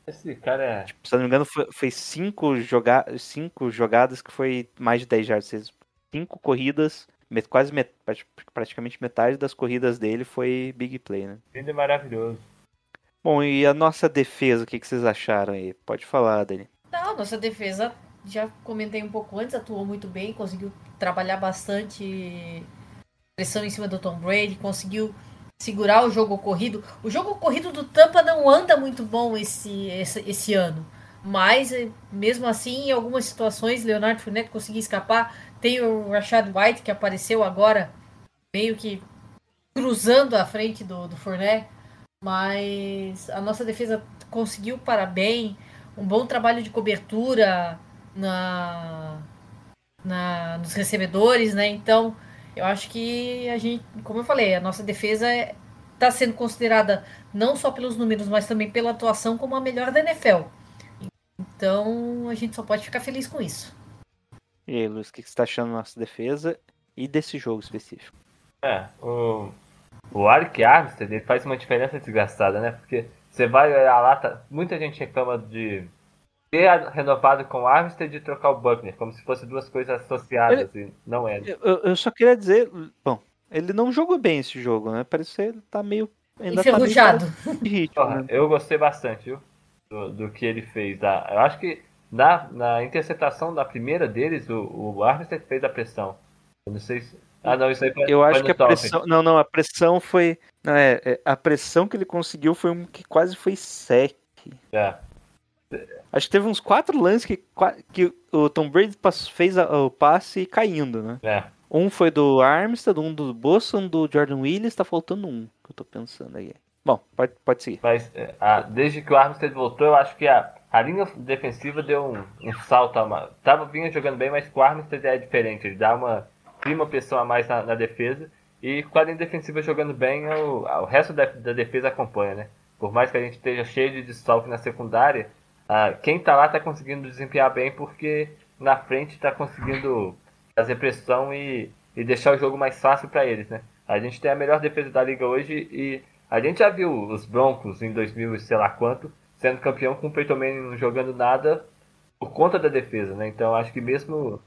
Esse cara é. Se eu não me engano, foi, foi cinco, joga cinco jogadas que foi mais de 10 jardas. Cinco corridas, quase met- praticamente metade das corridas dele foi big play, né? Lindo e maravilhoso. Bom, e a nossa defesa, o que, que vocês acharam aí? Pode falar, Dani. Não, nossa defesa, já comentei um pouco antes, atuou muito bem, conseguiu trabalhar bastante pressão em cima do Tom Brady, conseguiu segurar o jogo corrido. O jogo corrido do Tampa não anda muito bom esse, esse, esse ano. Mas, eh, mesmo assim, em algumas situações, Leonardo Fournette conseguiu escapar. Tem o Rashad White, que apareceu agora, meio que cruzando a frente do, do Fournette. Mas a nossa defesa conseguiu parar bem. Um bom trabalho de cobertura na, na, nos recebedores, né? Então, eu acho que a gente, como eu falei, a nossa defesa está sendo considerada não só pelos números, mas também pela atuação como a melhor da NFL. Então, a gente só pode ficar feliz com isso. E aí, Luiz, o que você tá achando da nossa defesa e desse jogo específico? É, o, o Arik Armstead ele faz uma diferença desgastada, né? Porque você vai olhar lá, tá, muita gente reclama de ter renovado com o Armstead e trocar o Buckner, como se fossem duas coisas associadas, e não é. Eu, eu- eu só queria dizer, bom, ele não jogou bem esse jogo, né? Parece que ele tá meio. Ainda tá meio Enferrujado. ritmo, Porra, né? eu gostei bastante, viu? Do, do que ele fez. Da, eu acho que na, na interceptação da primeira deles, o, o Armstead fez a pressão. Eu não sei se. Ah, não, isso aí foi, Eu acho que a pressão. Não, não, a pressão foi. Não, é, é, a pressão que ele conseguiu foi um que quase foi sec. É. Acho que teve uns quatro lances que, que o Tom Brady fez a- o passe caindo, né? É. Um foi do Armstead, um do Bolsa, um do Jordan Willis, tá faltando um, que eu tô pensando aí. Bom, pode, pode seguir. Mas é, a- desde que o Armstead voltou, eu acho que a, a linha defensiva deu um, um salto a mais. Tava vinha jogando bem, mas com o Armstead é diferente. Ele dá uma, cria uma pressão a mais na, na defesa. E com a linha defensiva jogando bem, o, o resto da, da defesa acompanha, né? Por mais que a gente esteja cheio de desfalque na secundária, ah, quem tá lá tá conseguindo desempenhar bem porque na frente tá conseguindo fazer pressão e, e deixar o jogo mais fácil para eles, né? A gente tem a melhor defesa da liga hoje e a gente já viu os Broncos em 2000 e sei lá quanto sendo campeão com o Peyton Manning não jogando nada por conta da defesa, né? Então acho que mesmo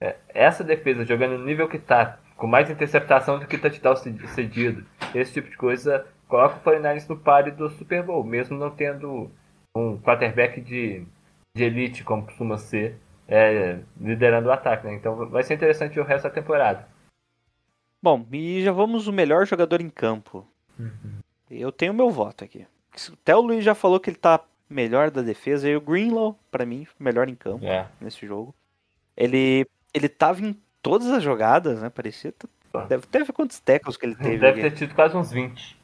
é, essa defesa jogando no nível que tá, com mais interceptação do que touchdown ced- cedido, esse tipo de coisa coloca o 49ers no páreo do Super Bowl, mesmo não tendo um quarterback de, de elite como costuma ser, é, liderando o ataque, né? Então vai ser interessante o resto da temporada. Bom, e já vamos o melhor jogador em campo. Eu tenho meu voto aqui. Até o Luiz já falou que ele tá melhor da defesa. E o Greenlaw, pra mim, melhor em campo É. nesse jogo. Ele, ele tava em todas as jogadas, né? Parecia. Deve até ver quantos tackles que ele teve. Deve ter tido quase uns 20.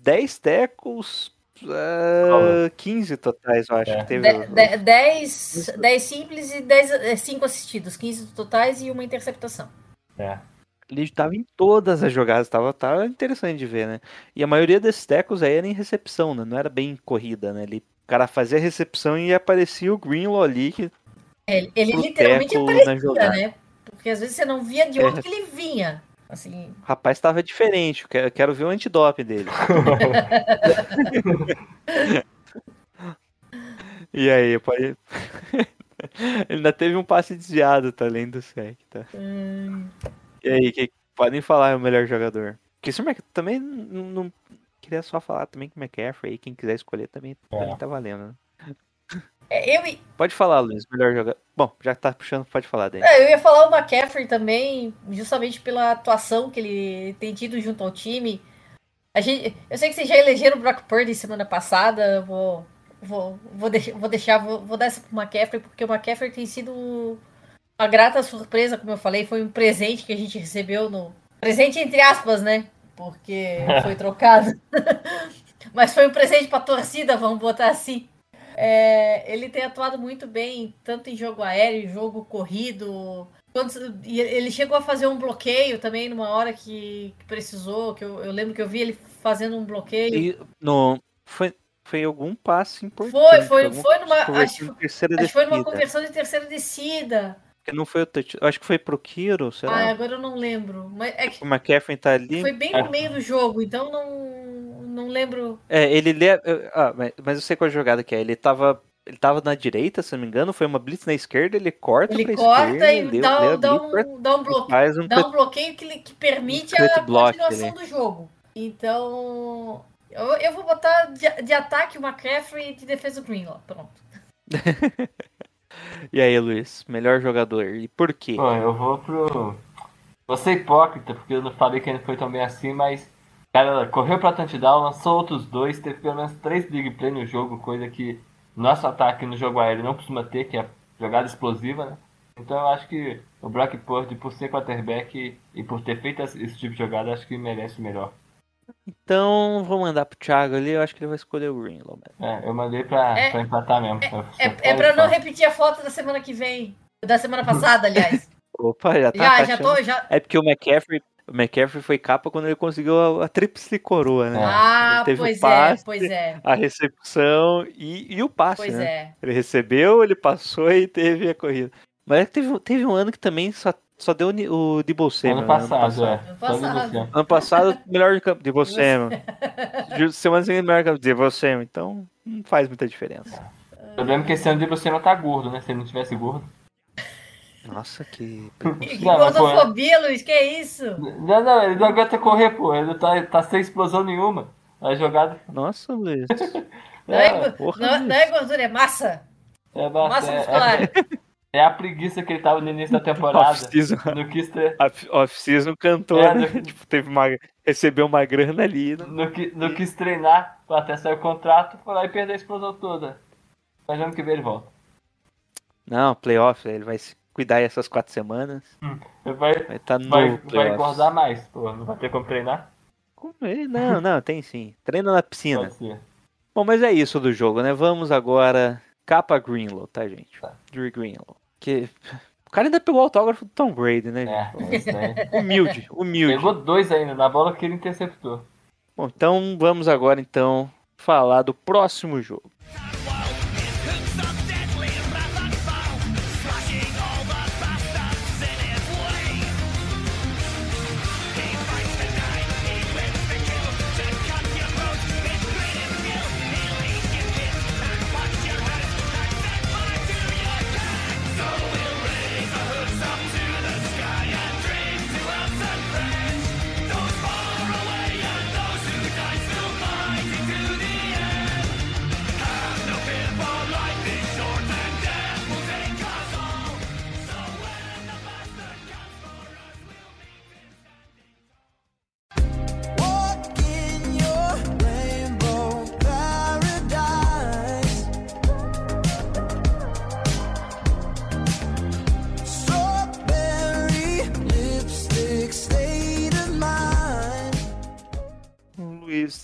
10 tackles, ah, 15 totais, eu acho É. que teve. 10 simples e 10, 5 assistidos, 15 totais e uma interceptação. É. Ele estava em todas as jogadas, tava, tava interessante de ver, né? E a maioria desses tecos aí era em recepção, né? Não era bem corrida, né? Ele, o cara fazia a recepção e aparecia o Greenlaw ali, que Ele, ele Pro literalmente aparecia, né? Porque às vezes você não via de É. onde que ele vinha. Assim, o rapaz estava diferente. Eu quero, ver o antidop dele. e aí, pode. Ele ainda teve um passe desviado, tá além do sec, tá? hum, E aí, que, podem falar o melhor jogador. Porque se o Mac- também não, não- queria só falar também que o McCaffrey, aí, quem quiser escolher também, também tá valendo. Né? é, eu, Pode falar, Luiz, melhor jogador. Bom, já que tá puxando, pode falar dele. é, eu ia falar o McCaffrey também, justamente pela atuação que ele tem tido junto ao time. A gente, eu sei que vocês já elegeram o Brock Purdy semana passada, vou, vou, vou, deixar, vou deixar, vou, vou dar essa pro McCaffrey, porque o McCaffrey tem sido uma grata surpresa, como eu falei, foi um presente que a gente recebeu no. Presente entre aspas, né? Porque foi trocado. Mas foi um presente pra torcida, vamos botar assim. É, ele tem atuado muito bem, tanto em jogo aéreo, jogo corrido. Quando- e ele chegou a fazer um bloqueio também numa hora que, que precisou, que eu, eu lembro que eu vi ele fazendo um bloqueio. E no, foi, foi algum passe importante. Foi, foi, foi numa. Acho, acho que foi numa conversão de terceira descida. Que não foi o touch, acho que foi pro Kiro, sei Ah, lá. agora eu não lembro. Mas é que O McCaffrey tá ali. foi bem no meio do jogo, então não, não lembro. É, ele leva. Ah, mas, eu sei qual jogada que é. Ele tava. Ele tava na direita, se não me engano, foi uma blitz na esquerda, ele corta Ele pra corta esquerda, e deu- dá, deu a dá, blitz, corta um, dá um bloqueio. faz um dá um bloqueio que, que permite a cut block continuação do jogo. Então, eu, eu vou botar de, de ataque o McCaffrey e de defesa o Greenlaw. Pronto. E aí, Luiz, melhor jogador. E por quê? Eu vou pro. Vou ser hipócrita, porque eu não falei que ele foi tão bem assim, mas. Cara, correu pra touchdown, lançou outros dois, teve pelo menos três big play no jogo, coisa que nosso ataque no jogo aéreo não costuma ter, que é jogada explosiva, né? Então eu acho que o Brock Purdy, por ser quarterback e por ter feito esse tipo de jogada, acho que merece o melhor. Então, vou mandar pro Thiago ali, eu acho que ele vai escolher o Greenlaw. mesmo. É, eu mandei pra, É- pra empatar mesmo. Eu só É, é pra não repetir a foto da semana que vem. Da semana passada, aliás. Opa, já tá já, já achando- tô, já. É porque o McCaffrey, o McCaffrey foi capa quando ele conseguiu a, a tríplice coroa, né? Ah, teve o pois é, passe, pois é. A recepção e, e o passe, Pois né? é. Ele recebeu, ele passou e teve a corrida. Mas é que teve, teve um ano que também só, só deu o Debo Samuel, Ano né? passado, é. Ano passado. passado. Ano passado, melhor de campo, Samuel. Ju- Semana seguinte, melhor de campo, Debo Samuel. Então, não faz muita diferença. O problema é que esse ano de você não tá gordo, né? Se ele não tivesse gordo. Nossa, que... Que Não, gordofobia, Luiz, que é isso? Não, não, ele não aguenta correr, pô. Ele tá, tá sem explosão nenhuma. A jogada. Nossa, Luiz. Não é, É, porra, não, Luiz. não é gordura, é massa. é, massa, Massa é, muscular. é, é a preguiça que ele tava no início da temporada. Off-season. Não quis ter. Off- Off-season cantou, É, né? no- Tipo, teve uma... Recebeu uma grana ali. né? Não, qui- não quis treinar até sair o contrato, foi lá e perdeu a explosão toda. Mas ano que vem ele volta. Não, playoff, ele vai se cuidar essas quatro semanas. Ele vai, Vai estar no vai, vai playoffs. engordar mais, pô. Não vai ter como treinar? Como é? Não, não, tem sim. Treina na piscina. Bom, mas é isso do jogo, né? Vamos agora. Capa Greenlow, tá, gente? Tá. Drew Greenlow. Que. O cara ainda pegou o autógrafo do Tom Brady, né, gente? É, daí. Humilde, humilde. Pegou dois ainda, na bola que ele interceptou. Bom, então vamos agora então falar do próximo jogo.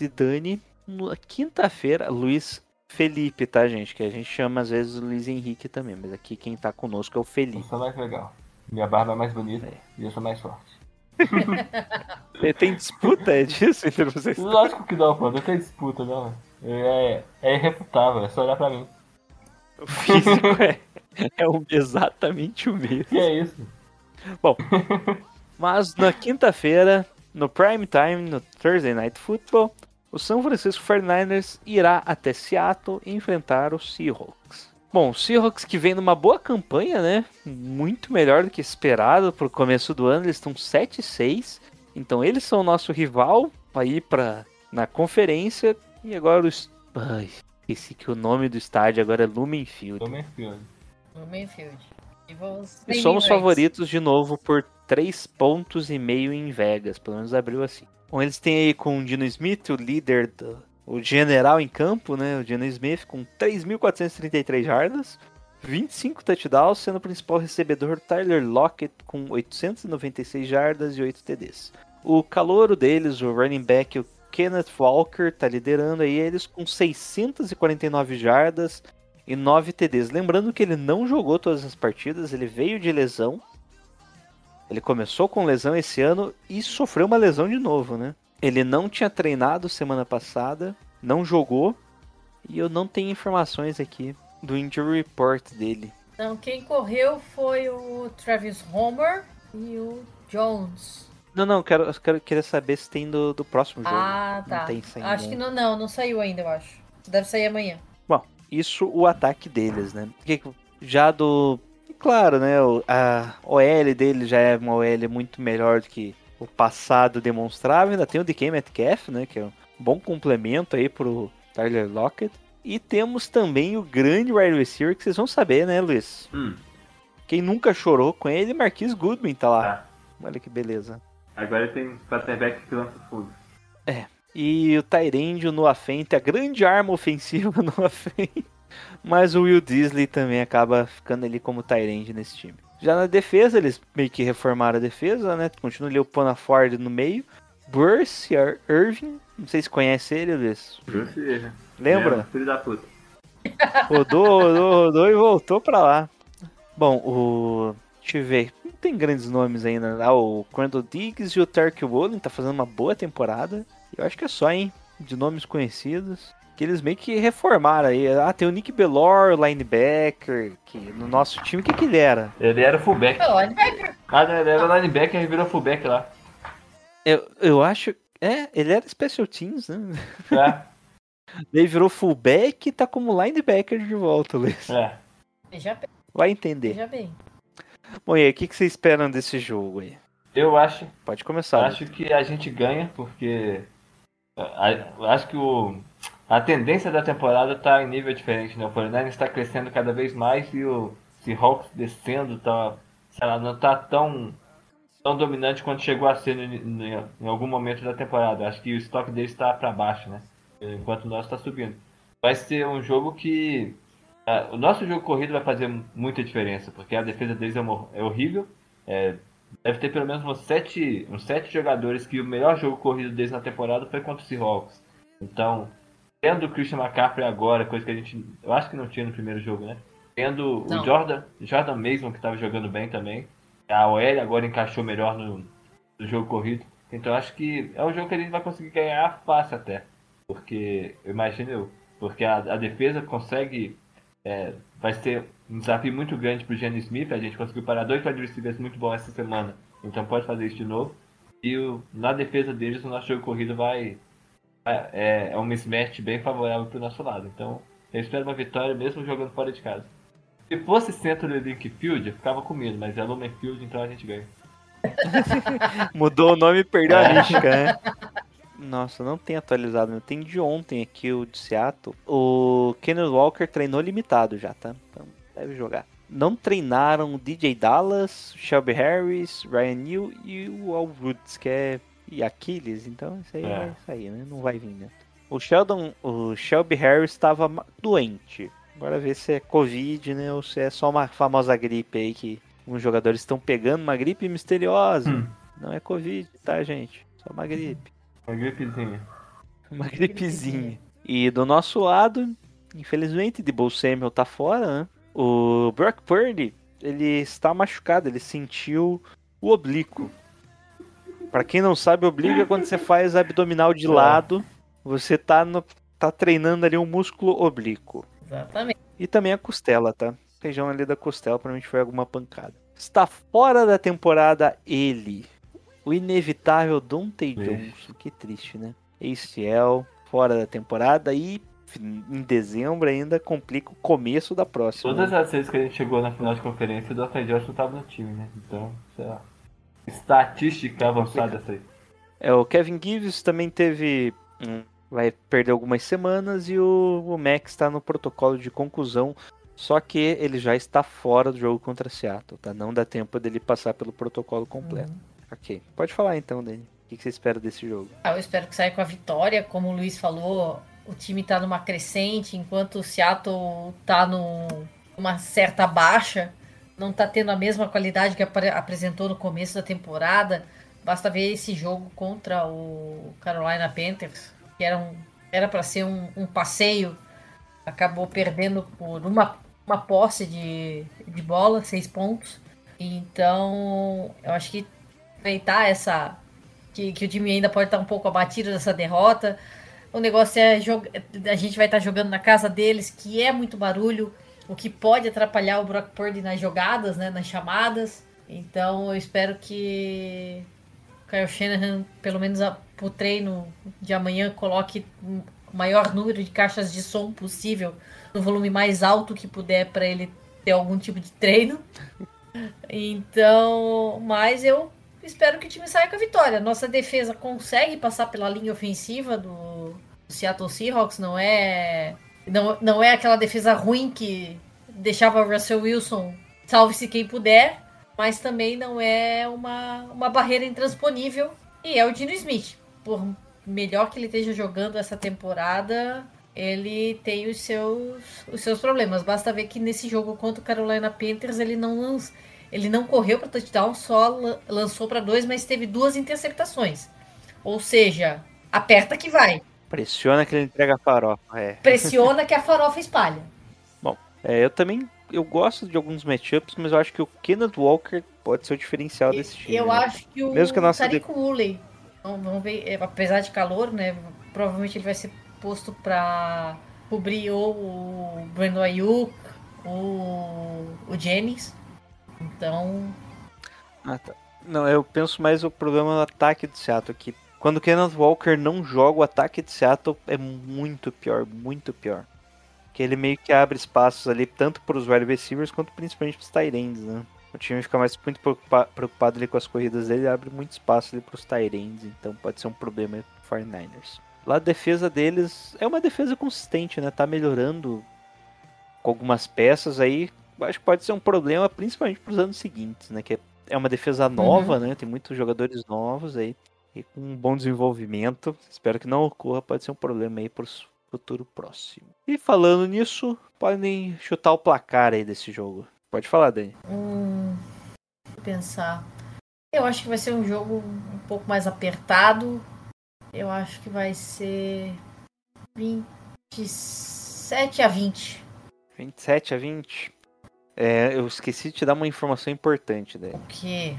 E Dani. Na quinta-feira, Luiz Felipe, tá, gente? Que a gente chama às vezes Luiz Henrique também, mas aqui quem tá conosco é o Eu Felipe. sou mais legal. Minha barba é mais bonita e eu sou mais forte. Tem disputa é disso entre vocês? Lógico que não, pô. Não tem disputa, não. É, é irrefutável, é só olhar pra mim. O físico é, é o- exatamente o mesmo. Que é isso? Mas na quinta-feira, no prime time, no Thursday Night Football, o São Francisco 49ers irá até Seattle enfrentar os Seahawks. Bom, o Seahawks que vem numa boa campanha, né? Muito melhor do que esperado pro começo do ano, eles estão 7-6. Então eles são o nosso rival aí para na conferência e agora os Ai, esqueci que o nome do estádio agora é Lumen Field. Tô meio fio. No Mayfield. E, E somos favoritos de novo por 3 pontos e meio em Vegas, pelo menos abriu assim. Bom, eles têm aí com o Dino Smith, o líder, do, o general em campo, né? O Dino Smith com 3.433 jardas, 25 touchdowns, sendo o principal recebedor Tyler Lockett com 896 jardas e 8 TDs. O calouro deles, o running back, o Kenneth Walker, tá liderando aí eles com 649 jardas e 9 TDs. Lembrando que ele não jogou todas as partidas, ele veio de lesão. Ele começou com lesão esse ano e sofreu uma lesão de novo, né? Ele não tinha treinado semana passada, não jogou e eu não tenho informações aqui do injury report dele. Então, quem correu foi o Travis Homer e o Jones. Não, não, quero, eu quero queria saber se tem do, do próximo jogo. Ah, tá. Não. Acho que não, não, não saiu ainda, eu acho. Deve sair amanhã. Bom, isso o ataque deles, né? Já do. Claro, né? o- A OL dele já é uma OL muito melhor do que o passado demonstrava. Ainda tem o DK Metcalf, né? Que é um bom complemento aí pro Tyler Lockett. E temos também o grande wide receiver que vocês vão saber, né, Luiz? Hum, Quem nunca chorou com ele, Marquis Goodwin tá lá. tá. Olha que beleza. Agora tem quarterback que lança fundo. E o Tyrande, o Noah Fent, a grande arma ofensiva Noah Fent. Mas o Will Disley também acaba ficando ali como Tyrande nesse time. Já na defesa, eles meio que reformaram a defesa, né? Continua ali o Pana Ford no meio. Burse Ir- Irving, não sei se conhece ele, Luiz. Bruce, Lembra? Filho da puta. Rodou, rodou, rodou e voltou pra lá. Bom, o. Deixa eu ver. Não tem grandes nomes ainda. Ah, o Crandall Diggs e o Turk Woolen tá fazendo uma boa temporada. Eu acho que é só, hein? De nomes conhecidos. Que eles meio que reformaram aí. Ah, tem o Nick Bellor, o linebacker. Que no nosso time, o que, que ele era? Ele era fullback. Linebacker. Ah, ele era linebacker e virou fullback lá. Eu, eu acho. É, ele era Special Teams, né? É, Ele virou fullback e tá como linebacker de volta, Luiz. é. Veja bem, Vai entender. veja bem. Bom, e aí, o que, que vocês esperam desse jogo aí? Eu acho, Pode começar. acho que a gente ganha, porque eu acho que o, a tendência da temporada tá em nível diferente, né? O 49 está crescendo cada vez mais e o Seahawks descendo, tá, sei lá, não tá tão, tão dominante quanto chegou a ser em, em- algum momento da temporada. Acho que o estoque deles está para baixo, né? Enquanto o nosso está subindo. Vai ser um jogo que o nosso jogo corrido vai fazer muita diferença, porque a defesa deles é, é horrível. É, deve ter pelo menos uns sete, uns sete jogadores que o melhor jogo corrido deles na temporada foi contra o Seahawks. Então, tendo o Christian McCaffrey agora, coisa que a gente. Eu acho que não tinha no primeiro jogo, né? Tendo Não. o Jordan, Jordan Mason, que estava jogando bem também. A OL agora encaixou melhor no, no jogo corrido. Então acho que é um jogo que a gente vai conseguir ganhar fácil até. Porque, eu imagino eu, porque a, a defesa consegue. é, vai ser um desafio muito grande pro Gene Smith. A gente conseguiu parar dois wide receivers muito bons essa semana. Então pode fazer isso de novo. E o- na defesa deles, o nosso jogo corrido vai. É, é um mismatch bem favorável pro nosso lado. Então eu espero uma vitória mesmo jogando fora de casa. Se fosse centro do Link Field, eu ficava com medo, mas é Lumen Field, então a gente ganha. Mudou o nome e perdeu a mística, né? Nossa, não tem atualizado, meu. Tem de ontem aqui o de Seattle. O Kenneth Walker treinou limitado já, tá? Então deve jogar. Não treinaram o DJ Dallas, Shelby Harris, Ryan Neal e o Al Woods, que é e Aquiles, então isso aí É. isso aí, né? Não vai vir, né? O Sheldon, o Shelby Harris estava doente. Bora ver se é Covid, né? Ou se é só uma famosa gripe aí que uns jogadores estão pegando uma gripe misteriosa. Hum. Não é Covid, tá, gente? Só uma gripe. Uma gripezinha. Uma gripezinha. E do nosso lado, infelizmente, de Samuel tá fora, né? O Brock Purdy, ele está machucado, ele sentiu o oblíquo. Pra quem não sabe, oblíquo é quando você faz abdominal de É. lado, você tá, no, tá treinando ali um músculo oblíquo. Exatamente. E também a costela, tá? Região ali da costela, provavelmente foi alguma pancada. Está fora da temporada ele. O inevitável Dante. Johnson. Que triste, né? ACL, fora da temporada e em dezembro ainda complica o começo da próxima. Todas as vezes que a gente chegou na final de conferência, o Dr. Johnson tava no time, né? Então, sei lá. Estatística avançada essa aí. É, o Kevin Gibbs também teve. hum, vai perder algumas semanas e o, o Max está no protocolo de conclusão. Só que ele já está fora do jogo contra Seattle, tá? Não dá tempo dele passar pelo protocolo completo. Ok. Pode falar então, Dani. O que que você espera desse jogo? Ah, eu espero que saia com a vitória. Como o Luiz falou, o time tá numa crescente, enquanto o Seattle tá no- numa certa baixa, não tá tendo a mesma qualidade que apre- apresentou no começo da temporada. Basta ver esse jogo contra o Carolina Panthers, que era um era para ser um, um passeio, acabou perdendo por uma, uma posse de, de bola, seis pontos. Então, eu acho que aproveitar essa que, que o time ainda pode estar um pouco abatido dessa derrota. O negócio é a gente vai estar jogando na casa deles, que é muito barulho, o que pode atrapalhar o Brock Purdy nas jogadas, né, nas chamadas. Então eu espero que o Kyle Shanahan, pelo menos a, pro treino de amanhã, coloque o maior número de caixas de som possível, no volume mais alto que puder para ele ter algum tipo de treino. Então, mas eu espero que o time saia com a vitória. Nossa defesa consegue passar pela linha ofensiva do Seattle Seahawks, não é Não, não é aquela defesa ruim que deixava Russell Wilson salve-se quem puder, mas também não é uma, uma barreira intransponível. E é o Dino Smith. Por melhor que ele esteja jogando essa temporada, ele tem os seus, os seus problemas. Basta ver que nesse jogo contra o Carolina Panthers ele não, ele não correu para touchdown, só la- lançou para dois, mas teve duas interceptações. Ou seja, aperta que vai. Pressiona que ele entrega a farofa. É. Pressiona que a farofa espalha. É, eu também eu gosto de alguns matchups, mas eu acho que o Kenneth Walker pode ser o diferencial desse time. Eu né? acho que o Mesmo que a nossa Tariq Woolley, vamos, ver, é, apesar de calor, né? Provavelmente ele vai ser posto para cobrir ou o Brandon Ayuk ou o Jennings. Então, Ah, tá. Não, eu penso mais o problema no ataque de Seattle, que quando o Kenneth Walker não joga, o ataque de Seattle é muito pior, muito pior. Que ele meio que abre espaços ali, tanto para os wide receivers, quanto principalmente para os tight ends, né? O time fica mais muito preocupa- preocupado ali com as corridas dele, abre muito espaço ali para os tight ends, então pode ser um problema para 49ers. Lá a defesa deles é uma defesa consistente, né? Tá melhorando com algumas peças aí. Acho que pode ser um problema, principalmente para os anos seguintes, né? Que é é uma defesa nova, né? Tem muitos jogadores novos aí. E com um bom desenvolvimento. Espero que não ocorra, pode ser um problema aí pro futuro próximo. E falando nisso, podem chutar o placar aí desse jogo. Pode falar, Dani. hum, pensar. Eu acho que vai ser um jogo um pouco mais apertado. Eu acho que vai ser 27 a 20. 27 a 20. É, eu esqueci de te dar uma informação importante, Dani. O quê?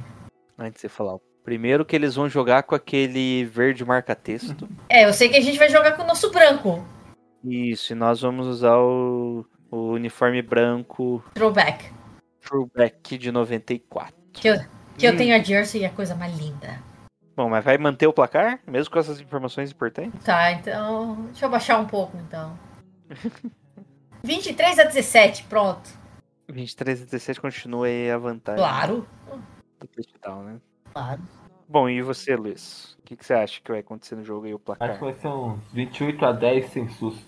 Antes de você falar. Primeiro que eles vão jogar com aquele verde marca-texto. É, eu sei que a gente vai jogar com o nosso branco. Isso, e nós vamos usar o, o uniforme branco Throwback. Throwback de 94. Que eu, que eu Hum. tenho a Jersey e a coisa mais linda. Bom, mas vai manter o placar? Mesmo com essas informações importantes? Tá, então. Deixa eu baixar um pouco então. 23 a 17, pronto. 23 a 17 continua aí a vantagem Claro. do touchdown, né? Claro. Bom, e você, Luiz? O que, que você acha que vai acontecer no jogo aí, o Acho placar? que vai ser uns 28 a 10 sem susto.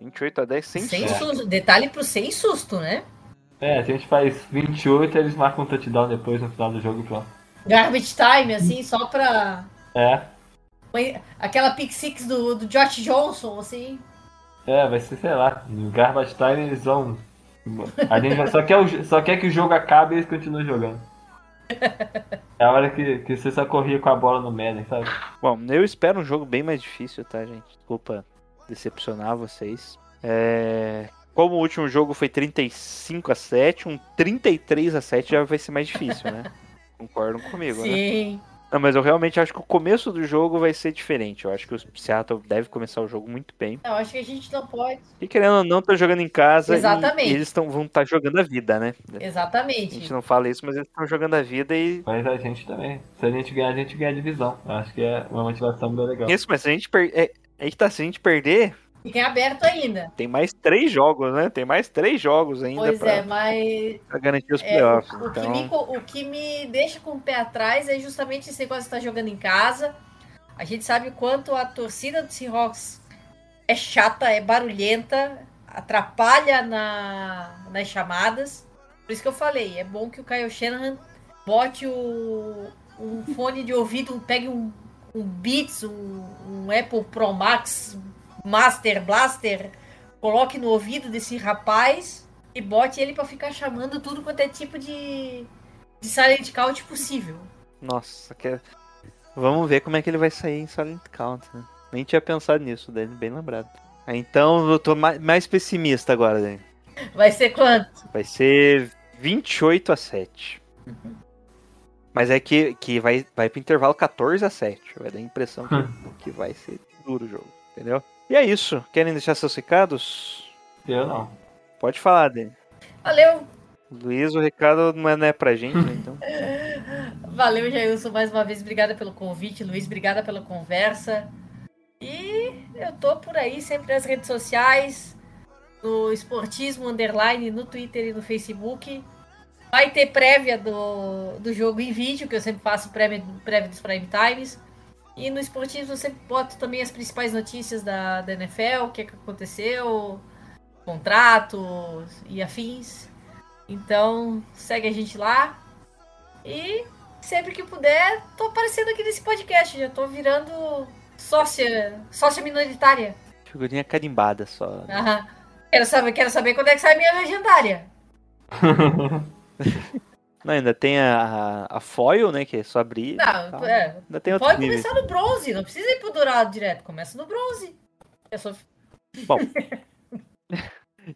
28 a 10 sem, Sem susto. susto. Detalhe pro sem susto, né? É, a gente faz 28 e eles marcam um touchdown depois no final do jogo e pronto. Garbage time, assim, só pra. É, Aquela pick six do, do Josh Johnson, assim. é, vai ser, sei lá, no Garbage Time eles vão. A gente vai- só, quer o- só quer que o jogo acabe e eles continuem jogando. É a hora que, que você só corria com a bola no Madden, sabe? Bom, eu espero um jogo bem mais difícil, tá, gente? Desculpa decepcionar vocês. É... Como o último jogo foi 35 a 7, um 33 a 7 já vai ser mais difícil, né? Concordam comigo, né? Sim. Não, mas eu realmente acho que o começo do jogo vai ser diferente. Eu acho que o Seattle deve começar o jogo muito bem. Eu acho que a gente não pode. E querendo ou não, tá jogando em casa. Exatamente. E, eles tão, vão estar jogando a vida, né? A Exatamente. gente não fala isso, mas eles estão jogando a vida e. Mas a gente também. Se a gente ganhar, a gente ganha a divisão. Eu acho que é uma motivação bem legal. Isso, mas se a gente perder. É, aí que tá, se a gente perder, Fiquem aberto ainda. tem mais três jogos, né? Tem mais três jogos ainda Pois pra, é, mas pra garantir os É, playoffs. o, o que então, me, o que me deixa com o pé atrás é justamente esse negócio de estar jogando em casa. A gente sabe o quanto a torcida do Seahawks é chata, é barulhenta, atrapalha na, nas chamadas. Por isso que eu falei, é bom que o Kyle Shanahan bote o, um fone de ouvido, pegue um, um Beats, um, um Apple Pro Max Master Blaster, coloque no ouvido desse rapaz e bote ele pra ficar chamando tudo quanto é tipo de, de Silent Count possível. Nossa, que... vamos ver como é que ele vai sair em Silent Count, né? Nem tinha pensado nisso, Dani, bem lembrado. Ah, Então eu tô ma- mais pessimista agora, Dani. Vai ser quanto? Vai ser 28 a 7. Mas é que, que vai, vai pro intervalo 14 a 7. Vai dar a impressão que, que vai ser duro o jogo, entendeu? E é isso. Querem deixar seus recados? Eu não. Pode falar, Dani. Valeu, Luiz, o recado não é, não é pra gente, né? Então. valeu, Jailson, mais uma vez. Obrigada pelo convite, Luiz. Obrigada pela conversa. E eu tô por aí sempre nas redes sociais, no Esportismo Underline, no Twitter e no Facebook. Vai ter prévia do, do jogo em vídeo, que eu sempre faço prévia, prévia dos Prime Times. E no Esportismo eu sempre boto também as principais notícias da, da NFL, o que, é que aconteceu, contratos e afins. Então, segue a gente lá. E sempre que puder, tô aparecendo aqui nesse podcast. Já tô virando sócia, sócia minoritária. Figurinha carimbada só. né? Aham. Quero saber, quero saber quando é que sai minha legendária. Não, ainda tem a, a foil, né? Que é só abrir. Não, é, Ainda tem pode níveis. começar no bronze, não precisa ir pro dourado direto, começa no bronze. Eu sou Bom.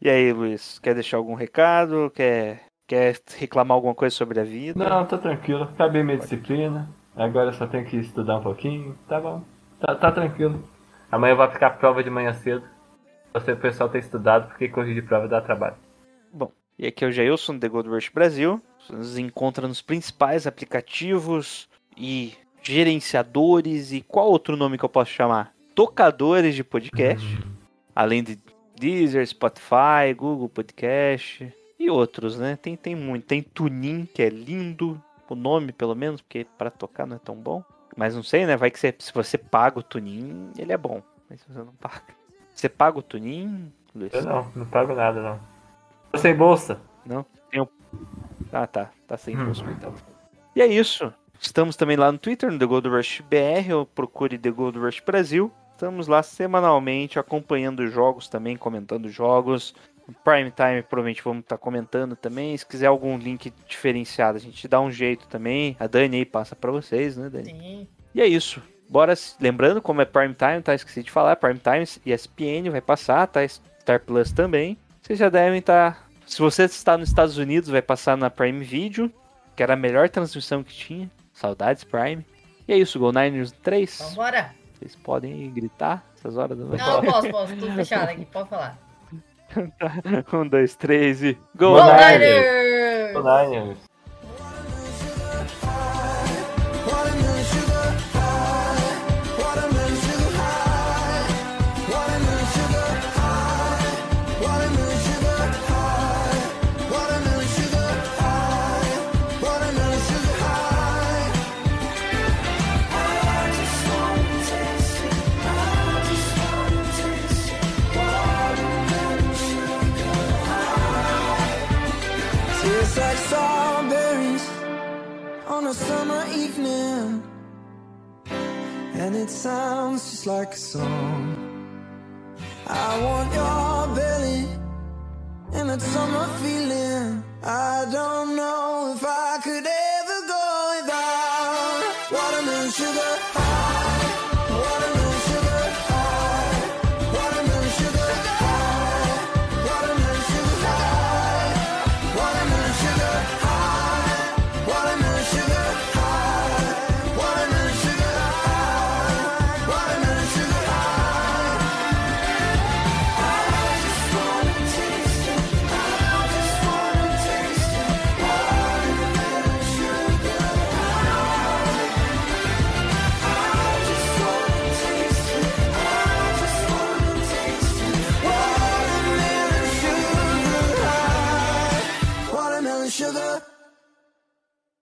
e aí, Luiz? Quer deixar algum recado? Quer, quer reclamar alguma coisa sobre a vida? Não, tô tranquilo. Acabei minha disciplina. Agora eu só tenho que estudar um pouquinho. Tá bom. Tá, tá tranquilo. Amanhã vai ficar prova de manhã cedo. Você, o pessoal tem estudado porque corrigir prova dá trabalho. E aqui é o Jailson, do The Gold Rush Brasil. Você nos encontra nos principais aplicativos e gerenciadores e qual outro nome que eu posso chamar? Tocadores de podcast. Além de Deezer, Spotify, Google Podcast e outros, né? Tem, tem muito. Tem Tunin, que é lindo. O nome, pelo menos, porque para tocar não é tão bom. Mas não sei, né? Vai que você- se você paga o Tunin, ele é bom. Mas se você não paga. Você paga o Tunin, Luiz? Eu não, não pago nada não. Tô sem bolsa. Ah, tá. Tá sem Hum. bolso, então. E é isso. Estamos também lá no Twitter, no The Gold Rush BR, ou procure The Gold Rush Brasil. Estamos lá semanalmente acompanhando jogos também, comentando jogos. Prime Time provavelmente vamos estar comentando também. Se quiser algum link diferenciado, a gente dá um jeito também. A Dani aí passa pra vocês, né, Dani? Sim. E é isso. Bora, lembrando, como é Prime Time, tá? Esqueci de falar, Prime Time, ESPN vai passar, tá? Star Plus também. Vocês já devem estar. Se você está nos Estados Unidos, vai passar na Prime Video, que era a melhor transmissão que tinha. Saudades Prime. E é isso, Go Niners 3. Vambora. Vocês podem gritar essas horas da noite. Não, posso, posso, tudo fechado aqui, pode falar. um, dois, três e. Go, Go Go Niners! Niners! Tô Niners. It sounds just like a song. I want your belly and that summer feeling. I don't know if I could